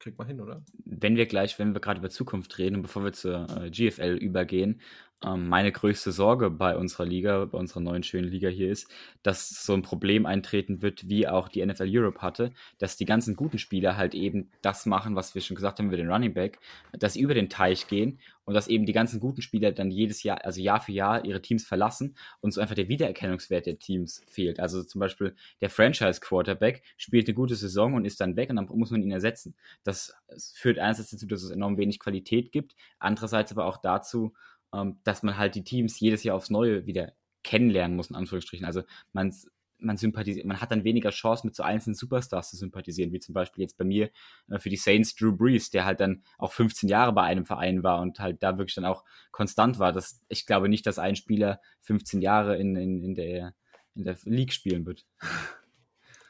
Kriegt man hin, oder? Wenn wir gleich, wenn wir gerade über Zukunft reden und bevor wir zur äh, GFL übergehen, meine größte Sorge bei unserer Liga, bei unserer neuen schönen Liga hier ist, dass so ein Problem eintreten wird, wie auch die NFL Europe hatte, dass die ganzen guten Spieler halt eben das machen, was wir schon gesagt haben über den Running Back, dass sie über den Teich gehen und dass eben die ganzen guten Spieler dann jedes Jahr, also Jahr für Jahr ihre Teams verlassen und so einfach der Wiedererkennungswert der Teams fehlt. Also zum Beispiel der Franchise Quarterback spielt eine gute Saison und ist dann weg und dann muss man ihn ersetzen. Das führt einerseits dazu, dass es enorm wenig Qualität gibt, andererseits aber auch dazu, ähm, dass man halt die Teams jedes Jahr aufs Neue wieder kennenlernen muss, in Anführungsstrichen. Also man, man sympathisiert, man hat dann weniger Chance, mit so einzelnen Superstars zu sympathisieren, wie zum Beispiel jetzt bei mir äh, für die Saints Drew Brees, der halt dann auch 15 Jahre bei einem Verein war und halt da wirklich dann auch konstant war. Das, ich glaube nicht, dass ein Spieler 15 Jahre in, in, in, der, in der League spielen wird.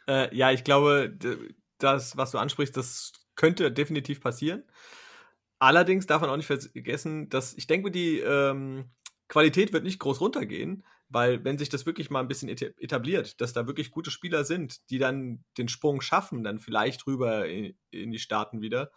Äh, ja, ich glaube, das, was du ansprichst, das könnte definitiv passieren. Allerdings darf man auch nicht vergessen, dass ich denke, die ähm, Qualität wird nicht groß runtergehen, weil wenn sich das wirklich mal ein bisschen etabliert, dass da wirklich gute Spieler sind, die dann den Sprung schaffen, dann vielleicht rüber in, in die Staaten wieder,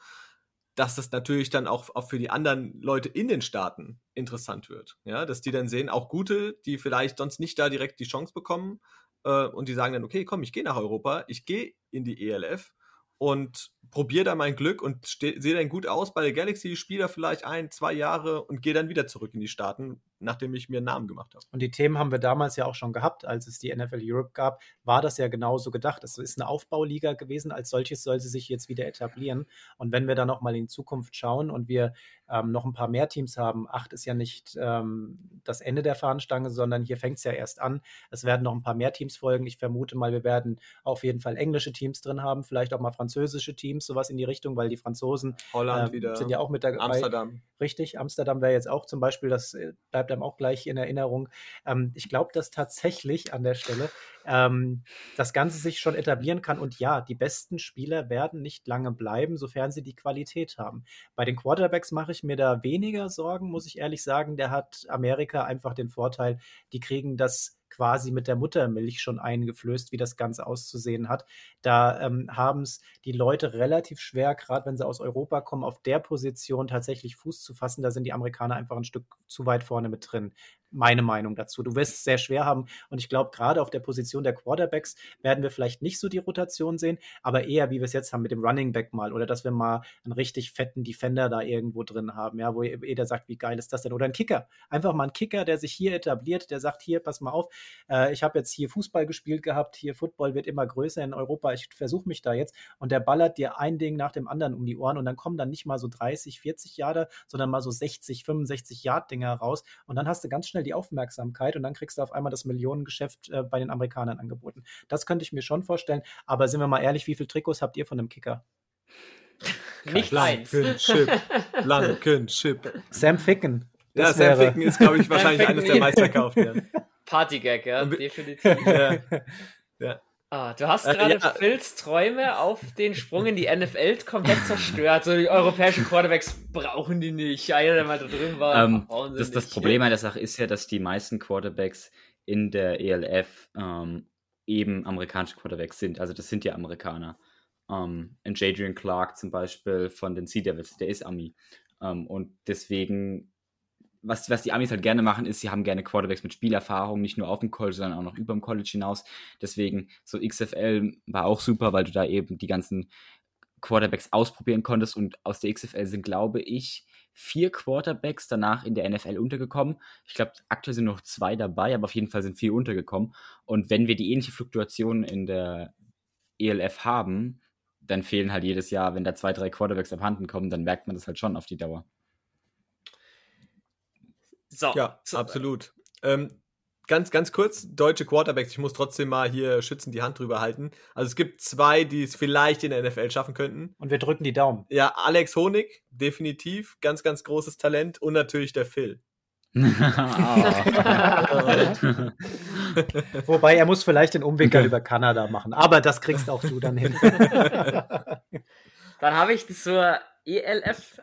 dass das natürlich dann auch, auch für die anderen Leute in den Staaten interessant wird. Ja, dass die dann sehen, auch gute, die vielleicht sonst nicht da direkt die Chance bekommen äh, und die sagen dann, okay, komm, ich gehe nach Europa, ich gehe in die ELF und probiere da mein Glück und sehe dann gut aus bei der Galaxy, spiele da vielleicht ein, zwei Jahre und gehe dann wieder zurück in die Staaten, nachdem ich mir einen Namen gemacht habe. Und die Themen haben wir damals ja auch schon gehabt, als es die NFL Europe gab, war das ja genauso gedacht. Es ist eine Aufbauliga gewesen, als solches soll sie sich jetzt wieder etablieren. Und wenn wir dann nochmal in Zukunft schauen und wir ähm, noch ein paar mehr Teams haben, acht ist ja nicht ähm, das Ende der Fahnenstange, sondern hier fängt es ja erst an. Es werden noch ein paar mehr Teams folgen. Ich vermute mal, wir werden auf jeden Fall englische Teams drin haben, vielleicht auch mal französische Teams, sowas in die Richtung, weil die Franzosen äh, sind ja auch mit dabei. Amsterdam. Richtig, Amsterdam wäre jetzt auch zum Beispiel, das äh, bleibt einem auch gleich in Erinnerung. Ähm, ich glaube, dass tatsächlich an der Stelle ähm, das Ganze sich schon etablieren kann. Und ja, die besten Spieler werden nicht lange bleiben, sofern sie die Qualität haben. Bei den Quarterbacks mache ich mir da weniger Sorgen, muss ich ehrlich sagen. Der hat Amerika einfach den Vorteil, die kriegen das quasi mit der Muttermilch schon eingeflößt, wie das Ganze auszusehen hat. Da ähm, haben es die Leute relativ schwer, gerade wenn sie aus Europa kommen, auf der Position tatsächlich Fuß zu fassen. Da sind die Amerikaner einfach ein Stück zu weit vorne mit drin meine Meinung dazu. Du wirst es sehr schwer haben und ich glaube, gerade auf der Position der Quarterbacks werden wir vielleicht nicht so die Rotation sehen, aber eher wie wir es jetzt haben mit dem Running Back mal oder dass wir mal einen richtig fetten Defender da irgendwo drin haben, ja, wo jeder sagt, wie geil ist das denn? Oder ein Kicker. Einfach mal ein Kicker, der sich hier etabliert, der sagt, hier, pass mal auf, äh, ich habe jetzt hier Fußball gespielt gehabt, hier Football wird immer größer in Europa, ich versuche mich da jetzt und der ballert dir ein Ding nach dem anderen um die Ohren und dann kommen dann nicht mal so 30, 40 Jahre, sondern mal so 60, 65 Yard Dinger raus und dann hast du ganz schnell die Aufmerksamkeit und dann kriegst du auf einmal das Millionengeschäft äh, bei den Amerikanern angeboten. Das könnte ich mir schon vorstellen, aber sind wir mal ehrlich, wie viele Trikots habt ihr von einem Kicker? Nicht. Chip. Chip. Sam Ficken. ja, Sam Ficken ist, glaube ich, wahrscheinlich eines der meistverkauften. Partygag, ja, definitiv. ja. ja. Ah, du hast äh, gerade äh, ja. Phils Träume auf den Sprung in die NFL komplett zerstört. So die europäischen Quarterbacks brauchen die nicht. Einer, der mal da drin war. Ähm, das, das Problem an der Sache ist ja, dass die meisten Quarterbacks in der ELF ähm, eben amerikanische Quarterbacks sind. Also das sind ja Amerikaner. Ähm, und Jadrian Clark zum Beispiel von den Sea Devils, der ist Ami. Ähm, und deswegen was, was die Amis halt gerne machen, ist, sie haben gerne Quarterbacks mit Spielerfahrung, nicht nur auf dem College, sondern auch noch über dem College hinaus. Deswegen, so XFL war auch super, weil du da eben die ganzen Quarterbacks ausprobieren konntest und aus der XFL sind, glaube ich, vier Quarterbacks danach in der NFL untergekommen. Ich glaube, aktuell sind noch zwei dabei, aber auf jeden Fall sind vier untergekommen. Und wenn wir die ähnliche Fluktuation in der ELF haben, dann fehlen halt jedes Jahr, wenn da zwei, drei Quarterbacks abhanden kommen, dann merkt man das halt schon auf die Dauer. So. Ja, so. absolut. Ähm, ganz, ganz kurz, deutsche Quarterbacks, ich muss trotzdem mal hier schützen die Hand drüber halten. Also es gibt zwei, die es vielleicht in der NFL schaffen könnten. Und wir drücken die Daumen. Ja, Alex Honig, definitiv, ganz, ganz großes Talent und natürlich der Phil. <laughs> Wobei er muss vielleicht den Umweg über Kanada machen, aber das kriegst auch du dann hin. <laughs> dann habe ich zur ELF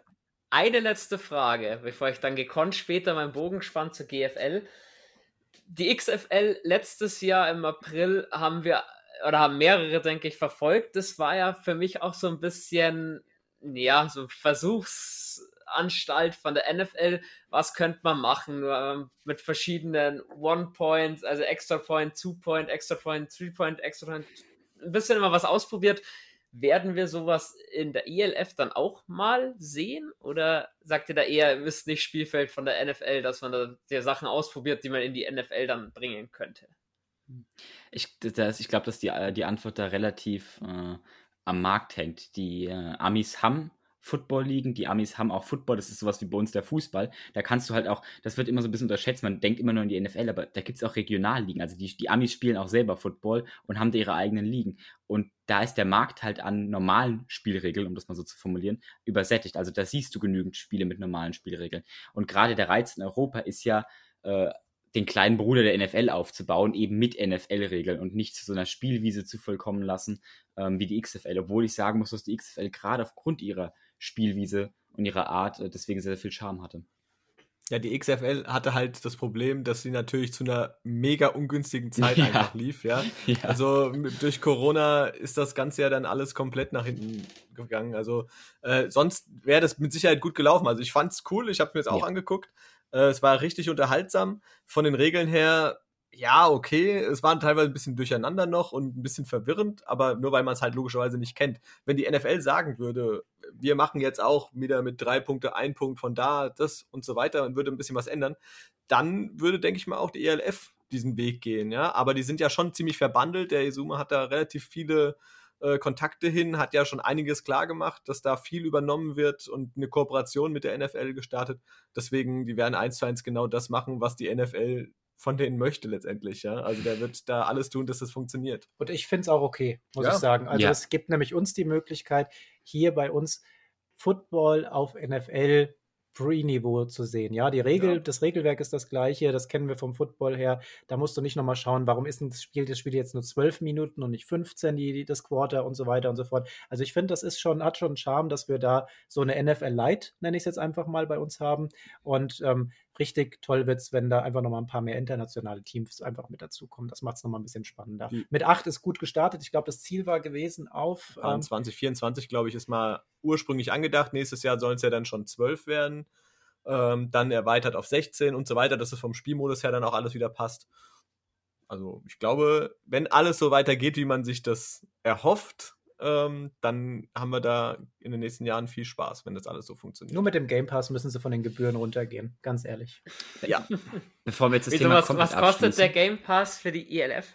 eine letzte Frage, bevor ich dann gekonnt später meinen Bogen spann zur GFL. Die XFL letztes Jahr im April haben wir oder haben mehrere, denke ich, verfolgt. Das war ja für mich auch so ein bisschen, ja, so Versuchsanstalt von der NFL. Was könnte man machen? Ähm, mit verschiedenen One-Point, also Extra-Point, Two-Point, Extra-Point, Three-Point, Extra-Point. Ein bisschen immer was ausprobiert. Werden wir sowas in der ELF dann auch mal sehen? Oder sagt ihr da eher, ihr wisst nicht Spielfeld von der NFL, dass man da die Sachen ausprobiert, die man in die NFL dann bringen könnte? Ich, ich glaube, dass die, die Antwort da relativ äh, am Markt hängt. Die äh, Amis haben Football ligen. Die Amis haben auch Football, das ist sowas wie bei uns der Fußball. Da kannst du halt auch, das wird immer so ein bisschen unterschätzt, man denkt immer nur an die NFL, aber da gibt es auch Regionalligen. Also die, die Amis spielen auch selber Football und haben da ihre eigenen Ligen. Und da ist der Markt halt an normalen Spielregeln, um das mal so zu formulieren, übersättigt. Also da siehst du genügend Spiele mit normalen Spielregeln. Und gerade der Reiz in Europa ist ja, äh, den kleinen Bruder der NFL aufzubauen, eben mit NFL-Regeln und nicht zu so einer Spielwiese zu vollkommen lassen ähm, wie die XFL. Obwohl ich sagen muss, dass die XFL gerade aufgrund ihrer Spielwiese und ihrer Art äh, deswegen sehr, sehr viel Charme hatte. Ja, die XFL hatte halt das Problem, dass sie natürlich zu einer mega ungünstigen Zeit <laughs> ja. einfach lief, ja? <laughs> ja. Also durch Corona ist das Ganze ja dann alles komplett nach hinten gegangen. Also äh, sonst wäre das mit Sicherheit gut gelaufen. Also ich fand es cool, ich habe mir jetzt auch ja. angeguckt. Äh, es war richtig unterhaltsam. Von den Regeln her ja, okay, es waren teilweise ein bisschen durcheinander noch und ein bisschen verwirrend, aber nur weil man es halt logischerweise nicht kennt. Wenn die NFL sagen würde, wir machen jetzt auch wieder mit drei Punkte, ein Punkt von da, das und so weiter und würde ein bisschen was ändern, dann würde, denke ich mal, auch die ELF diesen Weg gehen, ja. Aber die sind ja schon ziemlich verbandelt. Der Izuma hat da relativ viele äh, Kontakte hin, hat ja schon einiges klar gemacht, dass da viel übernommen wird und eine Kooperation mit der NFL gestartet. Deswegen, die werden eins zu eins genau das machen, was die NFL von denen möchte letztendlich, ja. Also der wird da alles tun, dass das funktioniert. Und ich finde es auch okay, muss ja. ich sagen. Also ja. es gibt nämlich uns die Möglichkeit, hier bei uns Football auf NFL Pre-Niveau zu sehen. Ja, die Regel, ja. das Regelwerk ist das gleiche, das kennen wir vom Football her. Da musst du nicht nochmal schauen, warum ist das Spiel, das Spiel jetzt nur zwölf Minuten und nicht 15, die, die, das Quarter und so weiter und so fort. Also ich finde, das ist schon, hat schon Charme, dass wir da so eine NFL Light, nenne ich es jetzt einfach mal, bei uns haben. Und ähm, richtig toll wird es, wenn da einfach nochmal ein paar mehr internationale Teams einfach mit dazukommen. Das macht es nochmal ein bisschen spannender. Die mit acht ist gut gestartet. Ich glaube, das Ziel war gewesen auf. Ähm, 2024, glaube ich, ist mal ursprünglich angedacht. Nächstes Jahr sollen es ja dann schon zwölf werden. Ähm, dann erweitert auf 16 und so weiter, dass es vom Spielmodus her dann auch alles wieder passt. Also ich glaube, wenn alles so weitergeht, wie man sich das erhofft, ähm, dann haben wir da in den nächsten Jahren viel Spaß, wenn das alles so funktioniert. Nur mit dem Game Pass müssen sie von den Gebühren runtergehen, ganz ehrlich. Ja. Bevor wir jetzt das Wieso, Thema was, was kostet der Game Pass für die ELF?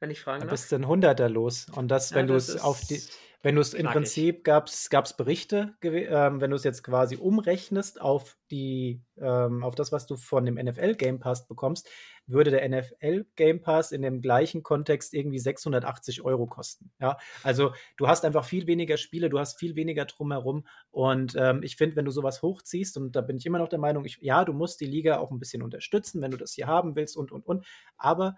Wenn ich fragen Da darf? bist du ein Hunderter los. Und das, Ja, wenn du das es auf die, wenn du es im. Prinzip gab es Berichte, ähm, wenn du es jetzt quasi umrechnest auf die, ähm, auf das, was du von dem NFL Game Pass bekommst, würde der NFL Game Pass in dem gleichen Kontext irgendwie 680 Euro kosten. Ja, also du hast einfach viel weniger Spiele, du hast viel weniger drumherum. Und ähm, ich finde, wenn du sowas hochziehst, und da bin ich immer noch der Meinung, ich, ja, du musst die Liga auch ein bisschen unterstützen, wenn du das hier haben willst und und und. Aber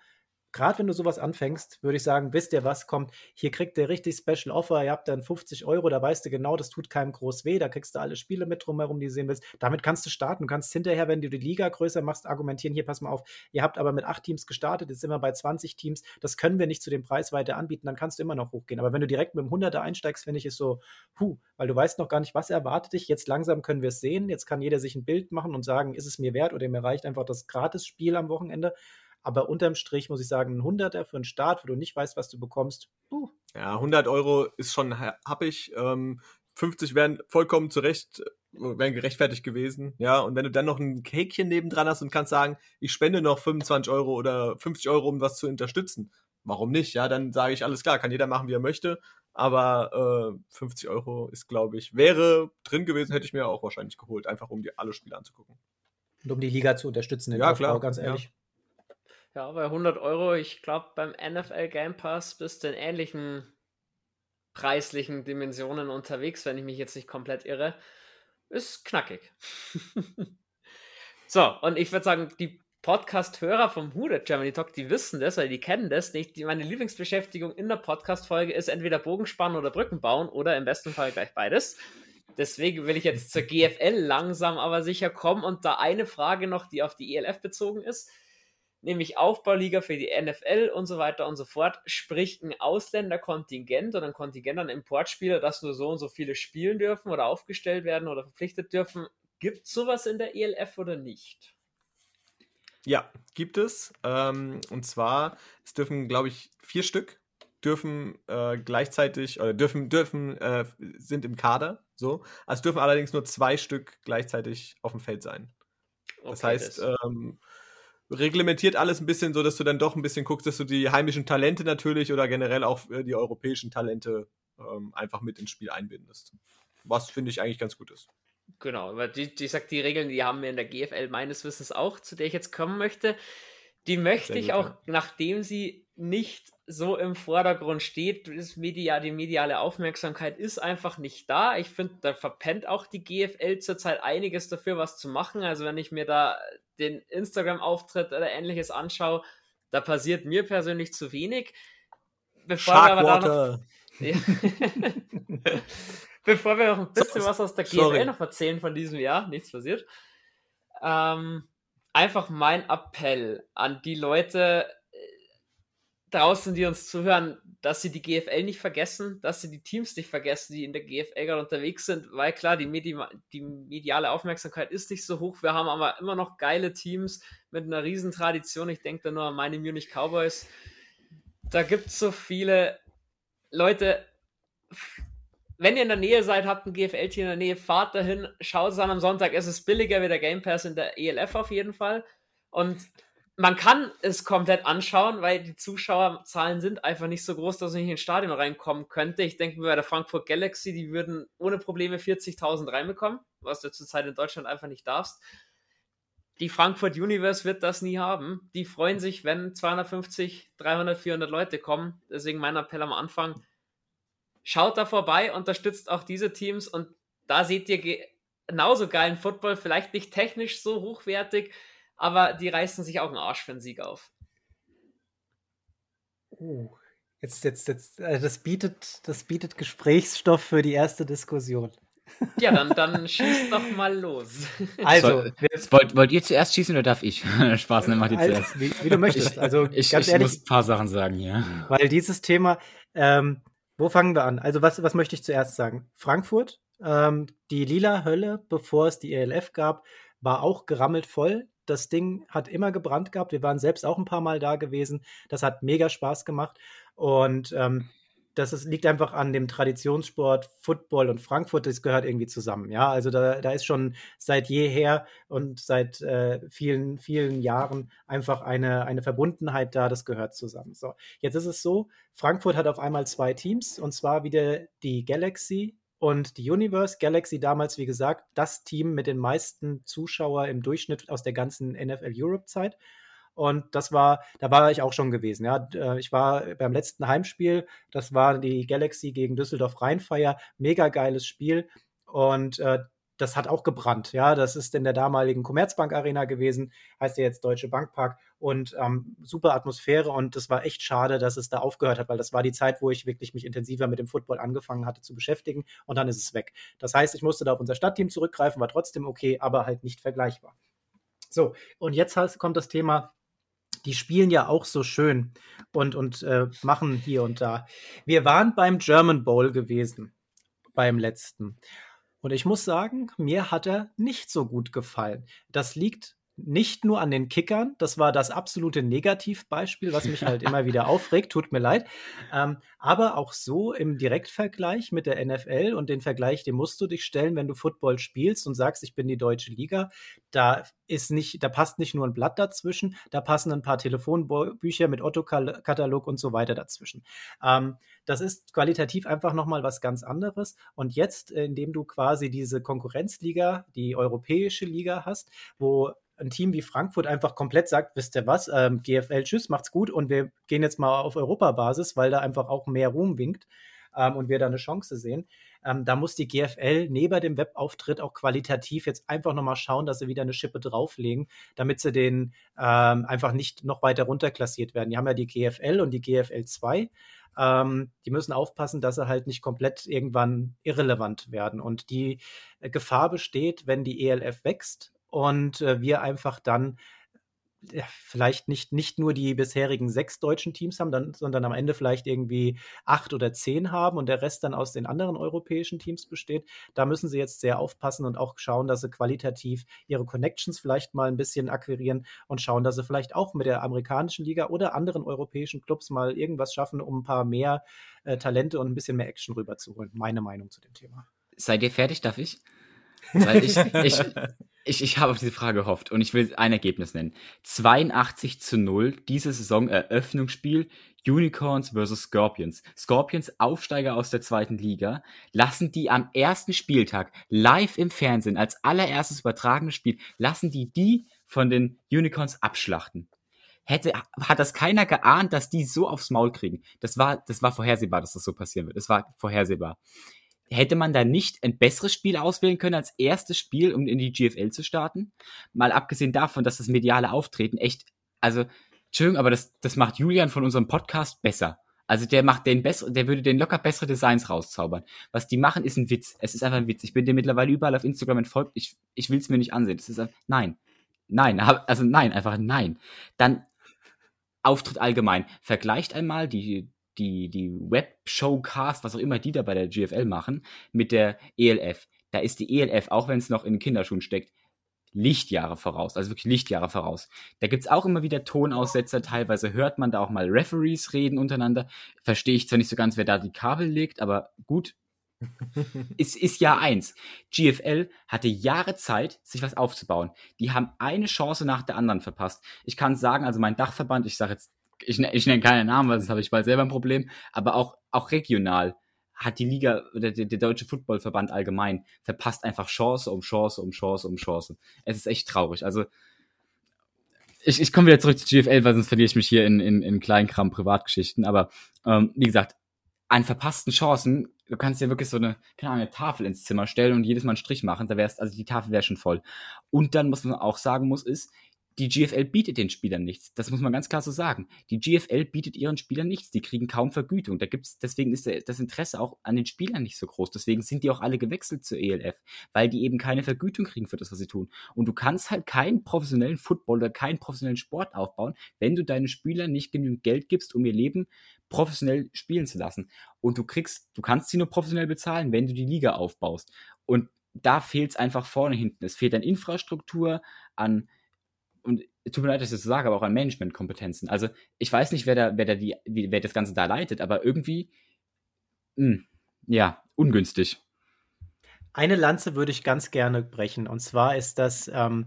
gerade wenn du sowas anfängst, würde ich sagen, wisst ihr was, kommt, hier kriegt ihr richtig Special Offer, ihr habt dann 50 Euro, da weißt du genau, das tut keinem groß weh, da kriegst du alle Spiele mit drumherum, die du sehen willst. Damit kannst du starten. Du kannst hinterher, wenn du die Liga größer machst, argumentieren, hier, pass mal auf, ihr habt aber mit acht Teams gestartet, jetzt sind wir bei 20 Teams, das können wir nicht zu dem Preis weiter anbieten, dann kannst du immer noch hochgehen. Aber wenn du direkt mit dem 100er einsteigst, finde ich es so, puh, weil du weißt noch gar nicht, was erwartet dich. Jetzt langsam können wir es sehen, jetzt kann jeder sich ein Bild machen und sagen, ist es mir wert oder mir reicht einfach das Gratis-Spiel am Wochenende. Aber unterm Strich muss ich sagen, ein Hunderter für einen Start, wo du nicht weißt, was du bekommst. Uh, Ja, 100 Euro ist schon ha- happig. Ähm, 50 wären vollkommen zurecht, wären gerechtfertigt gewesen. Ja, und wenn du dann noch ein Käkchen nebendran hast und kannst sagen, ich spende noch 25 Euro oder 50 Euro, um was zu unterstützen, warum nicht? Ja, dann sage ich, alles klar, kann jeder machen, wie er möchte. Aber äh, 50 Euro ist, glaube ich, wäre drin gewesen, hätte ich mir auch wahrscheinlich geholt, einfach um dir alle Spiele anzugucken. und um die Liga zu unterstützen, Ja, Aufbau, klar, ganz ehrlich. Ja, bei 100 Euro, ich glaube, beim NFL Game Pass bist du in ähnlichen preislichen Dimensionen unterwegs, wenn ich mich jetzt nicht komplett irre. Ist knackig. <laughs> so, und ich würde sagen, die Podcast-Hörer vom Huda Germany Talk, die wissen das, weil die kennen das nicht. Die, meine Lieblingsbeschäftigung in der Podcast-Folge ist entweder Bogenspannen oder Brücken bauen oder im besten Fall gleich beides. Deswegen will ich jetzt zur GFL langsam aber sicher kommen und da eine Frage noch, die auf die ELF bezogen ist nämlich Aufbauliga für die NFL und so weiter und so fort, sprich ein Ausländerkontingent oder ein Kontingent an Importspieler, dass nur so und so viele spielen dürfen oder aufgestellt werden oder verpflichtet dürfen. Gibt es sowas in der ELF oder nicht? Ja, gibt es. Ähm, und zwar, es dürfen, glaube ich, vier Stück dürfen äh, gleichzeitig oder dürfen dürfen äh, sind im Kader so. Also es dürfen allerdings nur zwei Stück gleichzeitig auf dem Feld sein. Das Okay, heißt, das- ähm, reglementiert alles ein bisschen so, dass du dann doch ein bisschen guckst, dass du die heimischen Talente natürlich oder generell auch äh, die europäischen Talente ähm, einfach mit ins Spiel einbindest. Was finde ich eigentlich ganz gut ist. Genau, aber die, die sagt, die Regeln, die haben wir in der GFL meines Wissens auch, zu der ich jetzt kommen möchte. Die möchte Sehr ich gut, auch, ja. nachdem sie nicht so im Vordergrund steht, ist Media, die mediale Aufmerksamkeit ist einfach nicht da. Ich finde, da verpennt auch die GFL zurzeit einiges dafür, was zu machen. Also wenn ich mir da den Instagram-Auftritt oder ähnliches anschaue, da passiert mir persönlich zu wenig. Bevor wir aber da noch. <laughs> Bevor wir noch ein bisschen So- was aus der sorry. GFL noch erzählen von diesem Jahr, nichts passiert. Ähm, einfach mein Appell an die Leute draußen, die uns zuhören, dass sie die GFL nicht vergessen, dass sie die Teams nicht vergessen, die in der GFL gerade unterwegs sind, weil klar, die, Medi die mediale Aufmerksamkeit ist nicht so hoch. Wir haben aber immer noch geile Teams mit einer riesen Tradition. Ich denke da nur an meine Munich Cowboys. Da gibt es so viele Leute, wenn ihr in der Nähe seid, habt ein GFL-Team in der Nähe, fahrt dahin, schaut es an am Sonntag. Es ist billiger wie der Game Pass in der ELF auf jeden Fall. Und man kann es komplett anschauen, weil die Zuschauerzahlen sind einfach nicht so groß, dass man nicht ins Stadion reinkommen könnte. Ich denke, bei der Frankfurt Galaxy, die würden ohne Probleme 40.000 reinbekommen, was du zurzeit in Deutschland einfach nicht darfst. Die Frankfurt Universe wird das nie haben. Die freuen sich, wenn 250, 300, 400 Leute kommen. Deswegen mein Appell am Anfang, schaut da vorbei, unterstützt auch diese Teams und da seht ihr ge- genauso geilen Football, vielleicht nicht technisch so hochwertig, aber die reißen sich auch einen Arsch für einen Sieg auf. Uh, jetzt, jetzt, jetzt, äh, das bietet, das bietet Gesprächsstoff für die erste Diskussion. Ja, dann, <laughs> dann schießt doch mal los. Also, Soll- wollt, wollt ihr zuerst schießen oder darf ich? <laughs> Spaß, dann macht ihr als, zuerst. wie, wie du möchtest. Also Ich, ganz ich ehrlich, muss ein paar Sachen sagen hier. weil dieses Thema, ähm, wo fangen wir an? Also was, was möchte ich zuerst sagen? Frankfurt, ähm, die lila Hölle, bevor es die ELF gab, war auch gerammelt voll. Das Ding hat immer gebrannt gehabt. Wir waren selbst auch ein paar Mal da gewesen. Das hat mega Spaß gemacht. Und ähm, das ist, liegt einfach an dem Traditionssport Football und Frankfurt, das gehört irgendwie zusammen. Ja, also da, da ist schon seit jeher und seit äh, vielen, vielen Jahren einfach eine, eine Verbundenheit da, das gehört zusammen. So, jetzt ist es so, Frankfurt hat auf einmal zwei Teams und zwar wieder die Galaxy und die Universe Galaxy damals, wie gesagt, das Team mit den meisten Zuschauer im Durchschnitt aus der ganzen NFL Europe Zeit. Und das war, da war ich auch schon gewesen. Ja, äh, ich war beim letzten Heimspiel. Das war die Galaxy gegen Düsseldorf Rheinfeier. Mega geiles Spiel. Und äh, das hat auch gebrannt. Ja, das ist in der damaligen Commerzbank Arena gewesen, heißt ja jetzt Deutsche Bankpark und ähm, super Atmosphäre und es war echt schade, dass es da aufgehört hat, weil das war die Zeit, wo ich wirklich mich intensiver mit dem Football angefangen hatte zu beschäftigen und dann ist es weg. Das heißt, ich musste da auf unser Stadtteam zurückgreifen, war trotzdem okay, aber halt nicht vergleichbar. So, und jetzt kommt das Thema die spielen ja auch so schön und, und äh, machen hier und da. Wir waren beim German Bowl gewesen, beim letzten. Und ich muss sagen, mir hat er nicht so gut gefallen. Das liegt nicht nur an den Kickern, das war das absolute Negativbeispiel, was mich halt immer wieder aufregt, tut mir leid, ähm, aber auch so im Direktvergleich mit der NFL und den Vergleich, den musst du dich stellen, wenn du Football spielst und sagst, ich bin die deutsche Liga, da ist nicht, da passt nicht nur ein Blatt dazwischen, da passen ein paar Telefonbücher mit Otto-Katalog und so weiter dazwischen. Ähm, das ist qualitativ einfach nochmal was ganz anderes. Und jetzt, indem du quasi diese Konkurrenzliga, die europäische Liga hast, wo ein Team wie Frankfurt einfach komplett sagt, wisst ihr was, ähm, GFL, tschüss, macht's gut und wir gehen jetzt mal auf Europabasis, weil da einfach auch mehr Ruhm winkt ähm, und wir da eine Chance sehen. Ähm, da muss die GFL neben dem Webauftritt auch qualitativ jetzt einfach nochmal schauen, dass sie wieder eine Schippe drauflegen, damit sie den ähm, einfach nicht noch weiter runterklassiert werden. Die haben ja die GFL und die GFL 2. Ähm, die müssen aufpassen, dass sie halt nicht komplett irgendwann irrelevant werden. Und die äh, Gefahr besteht, wenn die ELF wächst und äh, wir einfach dann ja, vielleicht nicht, nicht nur die bisherigen sechs deutschen Teams haben, dann, sondern am Ende vielleicht irgendwie acht oder zehn haben und der Rest dann aus den anderen europäischen Teams besteht. Da müssen sie jetzt sehr aufpassen und auch schauen, dass sie qualitativ ihre Connections vielleicht mal ein bisschen akquirieren und schauen, dass sie vielleicht auch mit der amerikanischen Liga oder anderen europäischen Clubs mal irgendwas schaffen, um ein paar mehr äh, Talente und ein bisschen mehr Action rüberzuholen. Meine Meinung zu dem Thema. Seid ihr fertig, darf ich? Weil ich, <laughs> ich, ich, ich habe auf diese Frage gehofft und ich will ein Ergebnis nennen. 82 zu 0, diese Saison Eröffnungsspiel Unicorns vs. Scorpions. Scorpions, Aufsteiger aus der zweiten Liga, lassen die am ersten Spieltag live im Fernsehen als allererstes übertragenes Spiel, lassen die die von den Unicorns abschlachten. Hätte, hat das keiner geahnt, dass die so aufs Maul kriegen. Das war, das war vorhersehbar, dass das so passieren wird. Das war vorhersehbar hätte man da nicht ein besseres Spiel auswählen können als erstes Spiel, um in die GFL zu starten? Mal abgesehen davon, dass das mediale Auftreten echt, also, Entschuldigung, aber das, das macht Julian von unserem Podcast besser. Also der macht den besser, der würde den locker bessere Designs rauszaubern. Was die machen, ist ein Witz. Es ist einfach ein Witz. Ich bin dir mittlerweile überall auf Instagram entfolgt. Ich, ich will es mir nicht ansehen. Das ist einfach, nein. Nein, also nein, einfach nein. Dann Auftritt allgemein. Vergleicht einmal die, die, die Web-Showcast, was auch immer die da bei der GFL machen, mit der ELF. Da ist die ELF, auch wenn es noch in Kinderschuhen steckt, Lichtjahre voraus, also wirklich Lichtjahre voraus. Da gibt's auch immer wieder Tonaussetzer, teilweise hört man da auch mal Referees reden untereinander. Verstehe ich zwar nicht so ganz, wer da die Kabel legt, aber gut. <laughs> es ist ja eins. GFL hatte Jahre Zeit, sich was aufzubauen. Die haben eine Chance nach der anderen verpasst. Ich kann sagen, also mein Dachverband, ich sage jetzt ich, ne, ich nenne keine Namen, weil sonst habe ich bald selber ein Problem, aber auch, auch regional hat die Liga der, der Deutsche Footballverband allgemein verpasst einfach Chance um Chance um Chance um Chance. Es ist echt traurig. Also ich, ich komme wieder zurück zu GFL, weil sonst verliere ich mich hier in, in, in Kleinkram Privatgeschichten. Aber ähm, wie gesagt, an verpassten Chancen, du kannst dir wirklich so eine, keine Ahnung, eine Tafel ins Zimmer stellen und jedes Mal einen Strich machen, da wär's, also die Tafel wäre schon voll. Und dann, was man auch sagen muss, ist, die GFL bietet den Spielern nichts. Das muss man ganz klar so sagen. Die GFL bietet ihren Spielern nichts. Die kriegen kaum Vergütung. Da gibt's, deswegen ist das Interesse auch an den Spielern nicht so groß. Deswegen sind die auch alle gewechselt zur ELF, weil die eben keine Vergütung kriegen für das, was sie tun. Und du kannst halt keinen professionellen Football oder keinen professionellen Sport aufbauen, wenn du deinen Spielern nicht genügend Geld gibst, um ihr Leben professionell spielen zu lassen. Und du kriegst, du kannst sie nur professionell bezahlen, wenn du die Liga aufbaust. Und da fehlt es einfach vorne hinten. Es fehlt an Infrastruktur, an und tut mir leid, dass ich das sage, aber auch an Managementkompetenzen. Also ich weiß nicht, wer da, wer da die, wer das Ganze da leitet, aber irgendwie mh, hm, ja, ungünstig. Eine Lanze würde ich ganz gerne brechen. Und zwar ist das ähm,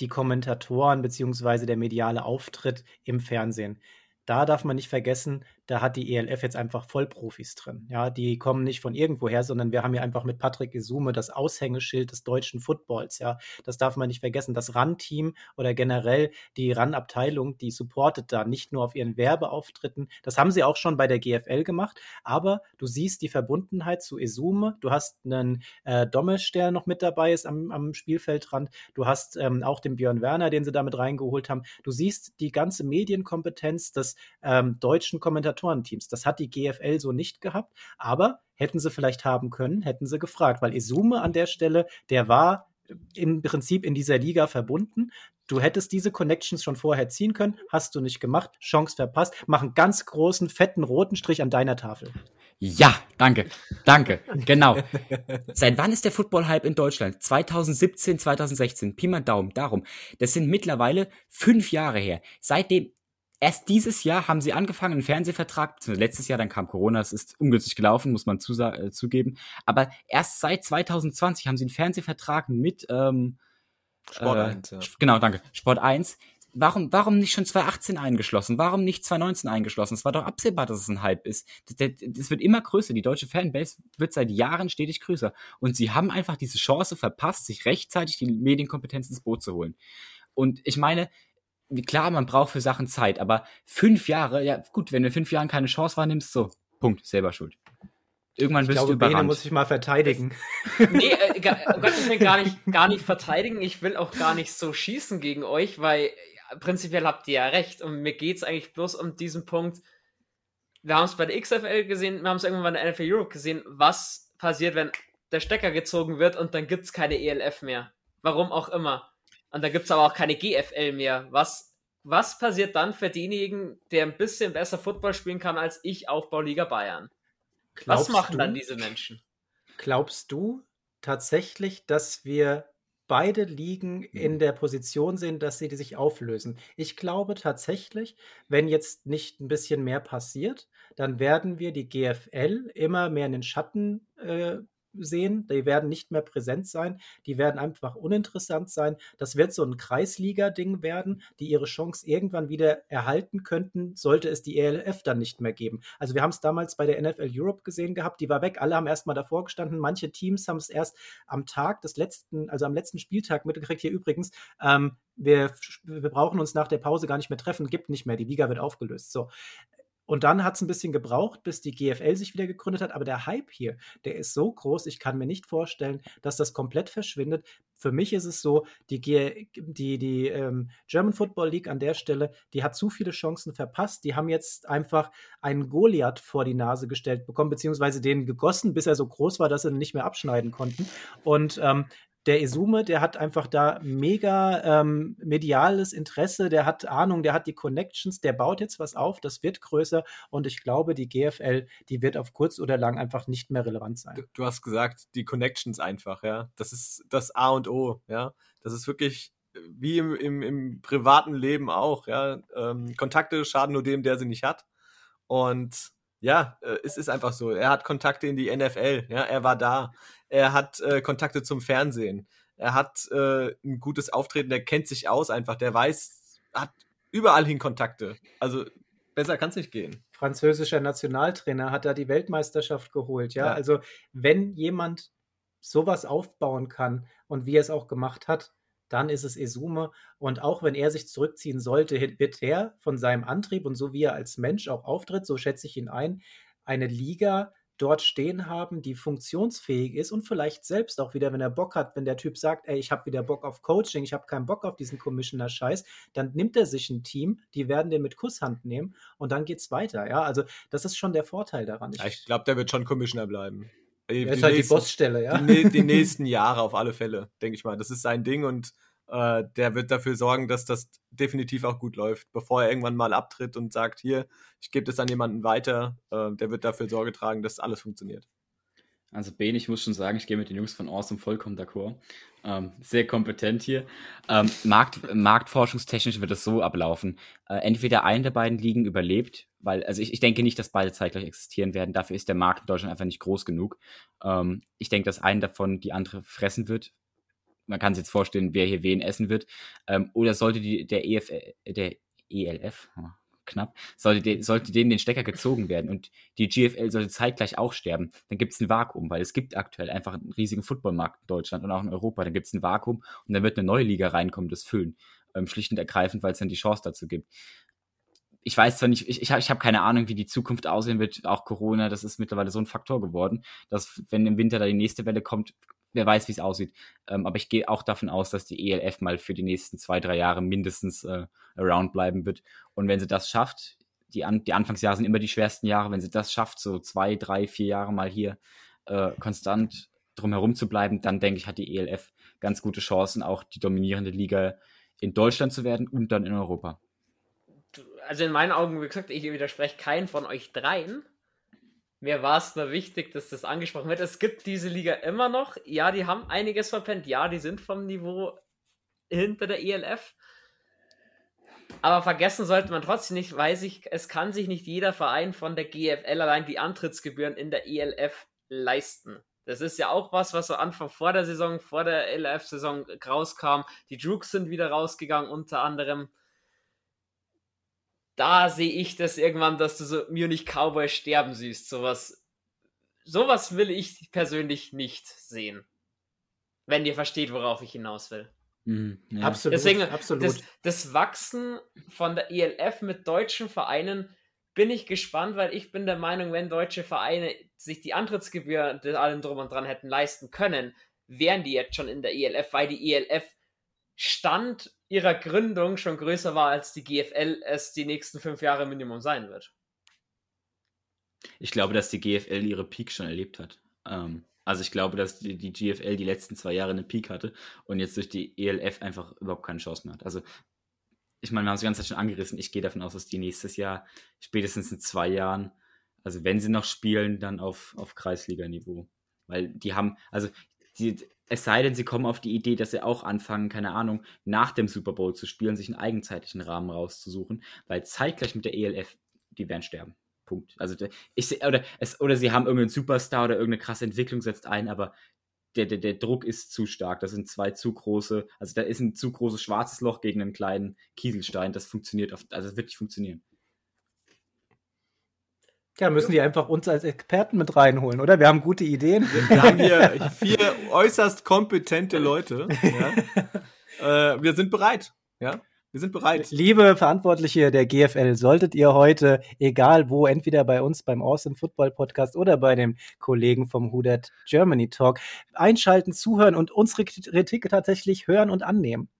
die Kommentatoren beziehungsweise der mediale Auftritt im Fernsehen. Da darf man nicht vergessen, da hat die ELF jetzt einfach Vollprofis drin. Ja, die kommen nicht von irgendwoher, sondern wir haben ja einfach mit Patrick Isume das Aushängeschild des deutschen Footballs. Ja, das darf man nicht vergessen. Das RAN-Team oder generell die RAN-Abteilung, die supportet da nicht nur auf ihren Werbeauftritten. Das haben sie auch schon bei der GFL gemacht. Aber du siehst die Verbundenheit zu Isume. Du hast einen äh, Domesch, der noch mit dabei ist am, am Spielfeldrand. Du hast ähm, auch den Björn Werner, den sie damit reingeholt haben. Du siehst die ganze Medienkompetenz des ähm, deutschen Kommentators Kommentatorenteams. Das hat die GFL so nicht gehabt, aber hätten sie vielleicht haben können, hätten sie gefragt, weil Isume an der Stelle, der war im Prinzip in dieser Liga verbunden. Du hättest diese Connections schon vorher ziehen können, hast du nicht gemacht, Chance verpasst, mach einen ganz großen, fetten roten Strich an deiner Tafel. Ja, danke, danke, genau. Seit wann ist der Football-Hype in Deutschland? 2017, 2016, Pi mal Daumen, darum. Das sind mittlerweile fünf Jahre her. Seitdem Erst dieses Jahr haben sie angefangen, einen Fernsehvertrag, letztes Jahr, dann kam Corona, es ist ungünstig gelaufen, muss man äh, zugeben. Aber erst seit 2020 haben sie einen Fernsehvertrag mit ähm, Sport äh, 1, ja. Genau, danke. Sport 1. Warum, warum nicht schon 2018 eingeschlossen? Warum nicht 2019 eingeschlossen? Es war doch absehbar, dass es ein Hype ist. Es wird immer größer. Die deutsche Fanbase wird seit Jahren stetig größer. Und sie haben einfach diese Chance verpasst, sich rechtzeitig die Medienkompetenz ins Boot zu holen. Und ich meine, klar, man braucht für Sachen Zeit, aber fünf Jahre, ja gut, wenn du in fünf Jahren keine Chance wahrnimmst, so, Punkt, selber schuld. Irgendwann wirst glaube, du überrannt. Bene muss ich mal verteidigen. <laughs> nee, äh, gar, ich will gar nicht, gar nicht verteidigen. Ich will auch gar nicht so schießen gegen euch, weil prinzipiell habt ihr ja recht. Und mir geht es eigentlich bloß um diesen Punkt. Wir haben es bei der XFL gesehen, wir haben es irgendwann bei der NFL Europe gesehen. Was passiert, wenn der Stecker gezogen wird und dann gibt es keine ELF mehr? Warum auch immer. Und da gibt es aber auch keine GFL mehr. Was, was passiert dann für denjenigen, der ein bisschen besser Football spielen kann als ich, Aufbauliga Bayern? Glaubst was machen du, dann diese Menschen? Glaubst du tatsächlich, dass wir beide Ligen in der Position sehen, dass sie sich auflösen. Ich glaube tatsächlich, wenn jetzt nicht ein bisschen mehr passiert, dann werden wir die GFL immer mehr in den Schatten äh, sehen. Die werden nicht mehr präsent sein. Die werden einfach uninteressant sein. Das wird so ein Kreisliga-Ding werden, die ihre Chance irgendwann wieder erhalten könnten, sollte es die ELF dann nicht mehr geben. Also wir haben es damals bei der NFL Europe gesehen gehabt, die war weg. Alle haben erstmal davor gestanden. Manche Teams haben es erst am Tag des letzten, also am letzten Spieltag mitgekriegt. Hier übrigens, ähm, wir, wir brauchen uns nach der Pause gar nicht mehr treffen, gibt nicht mehr. Die Liga wird aufgelöst. So. Und dann hat es ein bisschen gebraucht, bis die GFL sich wieder gegründet hat. Aber der Hype hier, der ist so groß, ich kann mir nicht vorstellen, dass das komplett verschwindet. Für mich ist es so, die, G die, die ähm, German Football League an der Stelle, die hat zu viele Chancen verpasst. Die haben jetzt einfach einen Goliath vor die Nase gestellt bekommen, beziehungsweise den gegossen, bis er so groß war, dass sie ihn nicht mehr abschneiden konnten. Und ähm, der Isume, der hat einfach da mega ähm, mediales Interesse, der hat Ahnung, der hat die Connections, der baut jetzt was auf, das wird größer und ich glaube, die GFL, die wird auf kurz oder lang einfach nicht mehr relevant sein. Du, du hast gesagt, die Connections einfach, ja. Das ist das A und O, ja. Das ist wirklich wie im, im, im privaten Leben auch, ja. Ähm, Kontakte schaden nur dem, der sie nicht hat. Und ja, äh, es ist einfach so. Er hat Kontakte in die NFL, ja, er war da. Er hat äh, Kontakte zum Fernsehen. Er hat äh, ein gutes Auftreten, der kennt sich aus einfach, der weiß, hat überall hin Kontakte. Also besser kann es nicht gehen. Französischer Nationaltrainer hat da die Weltmeisterschaft geholt, ja? ja. Also wenn jemand sowas aufbauen kann und wie er es auch gemacht hat, dann ist es Esume. Und auch wenn er sich zurückziehen sollte, wird er von seinem Antrieb und so wie er als Mensch auch auftritt, so schätze ich ihn ein, eine Liga dort stehen haben, die funktionsfähig ist und vielleicht selbst auch wieder, wenn er Bock hat, wenn der Typ sagt, ey, ich habe wieder Bock auf Coaching, ich habe keinen Bock auf diesen Commissioner-Scheiß, dann nimmt er sich ein Team, die werden den mit Kusshand nehmen und dann geht's weiter. Ja, also das ist schon der Vorteil daran. Ich, ich glaube, der wird schon Commissioner bleiben. Die, ist halt nächsten, die Bossstelle, ja. Die, die, nächsten Jahre auf alle Fälle, denke ich mal. Das ist sein Ding und äh, der wird dafür sorgen, dass das definitiv auch gut läuft, bevor er irgendwann mal abtritt und sagt, hier, ich gebe das an jemanden weiter. Äh, der wird dafür Sorge tragen, dass alles funktioniert. Also Ben, ich muss schon sagen, ich gehe mit den Jungs von Awesome vollkommen d'accord. Ähm, sehr kompetent hier. Ähm, Markt, marktforschungstechnisch wird es so ablaufen. Äh, entweder eine der beiden Ligen überlebt, weil, also ich, ich denke nicht, dass beide zeitgleich existieren werden. Dafür ist der Markt in Deutschland einfach nicht groß genug. Ähm, ich denke, dass eine davon die andere fressen wird. Man kann sich jetzt vorstellen, wer hier wen essen wird. Ähm, oder sollte die, der EF, äh, der ELF, knapp, sollte, sollte denen den Stecker gezogen werden und die GFL sollte zeitgleich auch sterben, dann gibt es ein Vakuum, weil es gibt aktuell einfach einen riesigen Footballmarkt in Deutschland und auch in Europa. Dann gibt es ein Vakuum und dann wird eine neue Liga reinkommen, das füllen. Ähm, schlicht und ergreifend, weil es dann die Chance dazu gibt. Ich weiß zwar nicht, ich, ich habe hab keine Ahnung, wie die Zukunft aussehen wird, auch Corona, das ist mittlerweile so ein Faktor geworden, dass wenn im Winter da die nächste Welle kommt, wer weiß, wie es aussieht. Ähm, aber ich gehe auch davon aus, dass die ELF mal für die nächsten zwei, drei Jahre mindestens äh, around bleiben wird. Und wenn sie das schafft, die, An die Anfangsjahre sind immer die schwersten Jahre, wenn sie das schafft, so zwei, drei, vier Jahre mal hier äh, konstant drumherum zu bleiben, dann denke ich, hat die ELF ganz gute Chancen, auch die dominierende Liga in Deutschland zu werden und dann in Europa. Also in meinen Augen, wie gesagt, ich widerspreche keinen von euch dreien mir war es nur wichtig, dass das angesprochen wird. Es gibt diese Liga immer noch. Ja, die haben einiges verpennt. Ja, die sind vom Niveau hinter der ELF. Aber vergessen sollte man trotzdem nicht, weiß ich, es kann sich nicht jeder Verein von der GFL allein die Antrittsgebühren in der ELF leisten. Das ist ja auch was, was so Anfang vor der Saison, vor der ELF-Saison rauskam. Die Drukes sind wieder rausgegangen, unter anderem da sehe ich das irgendwann, dass du so Munich Cowboy sterben siehst. Sowas, sowas will ich persönlich nicht sehen. Wenn ihr versteht, worauf ich hinaus will. Mhm, ja. Absolut. Deswegen, absolut. Das, das Wachsen von der ELF mit deutschen Vereinen bin ich gespannt, weil ich bin der Meinung, wenn deutsche Vereine sich die Antrittsgebühr allem drum und dran hätten leisten können, wären die jetzt schon in der ELF, weil die ELF Stand ihrer Gründung schon größer war, als die GFL es die nächsten fünf Jahre Minimum sein wird. Ich glaube, dass die GFL ihre Peak schon erlebt hat. Ähm, also ich glaube, dass die, die, GFL die letzten zwei Jahre eine Peak hatte und jetzt durch die ELF einfach überhaupt keine Chance mehr hat. Also ich meine, wir haben es die ganze Zeit schon angerissen. Ich gehe davon aus, dass die nächstes Jahr, spätestens in zwei Jahren, also wenn sie noch spielen, dann auf, auf Kreisliga-Niveau. Weil die haben, also die, es sei denn, sie kommen auf die Idee, dass sie auch anfangen, keine Ahnung, nach dem Super Bowl zu spielen, sich einen eigenzeitlichen Rahmen rauszusuchen, weil zeitgleich mit der ELF, die werden sterben. Punkt. Also ich oder es oder sie haben irgendeinen Superstar oder irgendeine krasse Entwicklung setzt ein, aber der, der, der Druck ist zu stark. Das sind zwei zu große, also da ist ein zu großes schwarzes Loch gegen einen kleinen Kieselstein. Das funktioniert auf, also das wird nicht funktionieren. Ja, müssen die einfach uns als Experten mit reinholen, oder? Wir haben gute Ideen. Wir haben hier vier äußerst kompetente Leute. Ja. <laughs> äh, wir sind bereit. Ja. Wir sind bereit. Liebe Verantwortliche der GFL, solltet ihr heute, egal wo, entweder bei uns beim Awesome Football Podcast oder bei dem Kollegen vom Hudat Germany Talk einschalten, zuhören und unsere Kritik tatsächlich hören und annehmen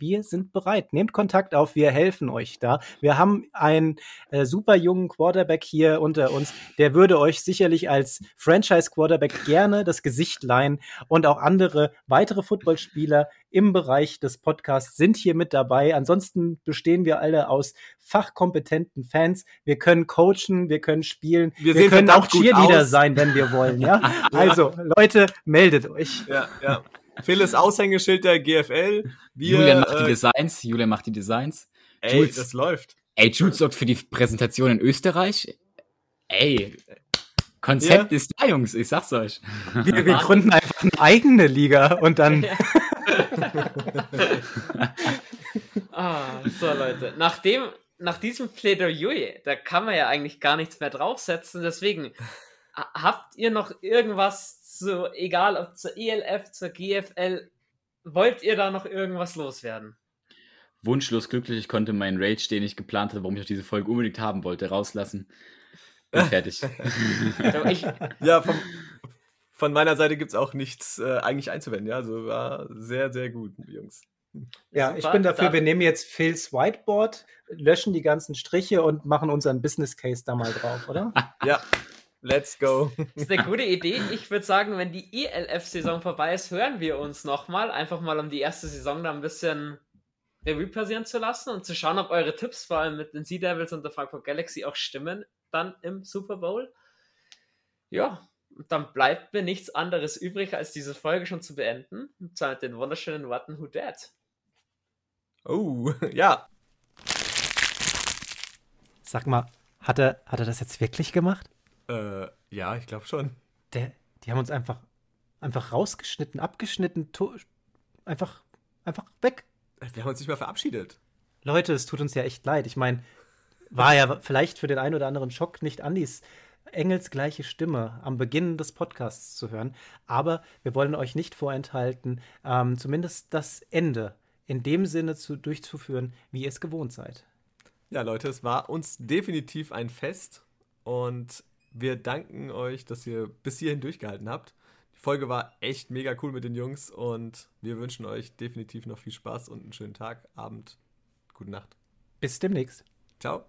wir sind bereit. Nehmt Kontakt auf, wir helfen euch da. Wir haben einen äh, super jungen Quarterback hier unter uns, der würde euch sicherlich als Franchise-Quarterback gerne das Gesicht leihen und auch andere weitere Footballspieler im Bereich des Podcasts sind hier mit dabei. Ansonsten bestehen wir alle aus fachkompetenten Fans. Wir können coachen, wir können spielen, wir, wir können auch Cheerleader sein, wenn wir wollen. Ja, <laughs> also Leute, meldet euch. Ja, ja. Phils Aushängeschild der GFL. Wir, Julian macht äh, die Designs. Julian macht die Designs. Ey, Jules, das läuft. Ey, Jules sorgt für die Präsentation in Österreich. Ey, Konzept ja. ist da, Jungs, ich sag's euch. Wir, wir gründen einfach eine eigene Liga und dann. <laughs> ah, so, Leute. Nachdem, nach diesem Plädoyer, da kann man ja eigentlich gar nichts mehr draufsetzen. Deswegen, habt ihr noch irgendwas zu, egal ob zur ELF, zur GFL, wollt ihr da noch irgendwas loswerden? Wunschlos glücklich, ich konnte meinen Rage, den ich geplant hatte, warum ich auch diese Folge unbedingt haben wollte, rauslassen. Bin fertig. <laughs> ich, ja, vom, von meiner Seite gibt es auch nichts äh, eigentlich einzuwenden. Ja, also war sehr, sehr gut, Jungs. Ja, ich bin dafür, wir nehmen jetzt Phils Whiteboard, löschen die ganzen Striche und machen unseren Business Case da mal drauf, oder? ja, Let's go. Das ist eine gute Idee. Ich würde sagen, wenn die ELF-Saison vorbei ist, hören wir uns nochmal. Einfach mal, um die erste Saison da ein bisschen Revue passieren zu lassen und zu schauen, ob eure Tipps vor allem mit den Sea Devils und der Frankfurt Galaxy auch stimmen, dann im Super Bowl. Ja, dann bleibt mir nichts anderes übrig, als diese Folge schon zu beenden. Und zwar mit den wunderschönen Worten Who Dat? Oh, <laughs> ja. Sag mal, hat er, hat er das jetzt wirklich gemacht? Äh, ja, ich glaube schon. Der, die haben uns einfach, einfach rausgeschnitten, abgeschnitten, einfach, einfach weg. Wir haben uns nicht mal verabschiedet. Leute, es tut uns ja echt leid. Ich meine, war ja vielleicht für den einen oder anderen Schock nicht Andis engelsgleiche Stimme am Beginn des Podcasts zu hören. Aber wir wollen euch nicht vorenthalten, ähm, zumindest das Ende in dem Sinne zu, durchzuführen, wie ihr es gewohnt seid. Ja, Leute, es war uns definitiv ein Fest und wir danken euch, dass ihr bis hierhin durchgehalten habt. Die Folge war echt mega cool mit den Jungs und wir wünschen euch definitiv noch viel Spaß und einen schönen Tag, Abend, gute Nacht. Bis demnächst. Ciao.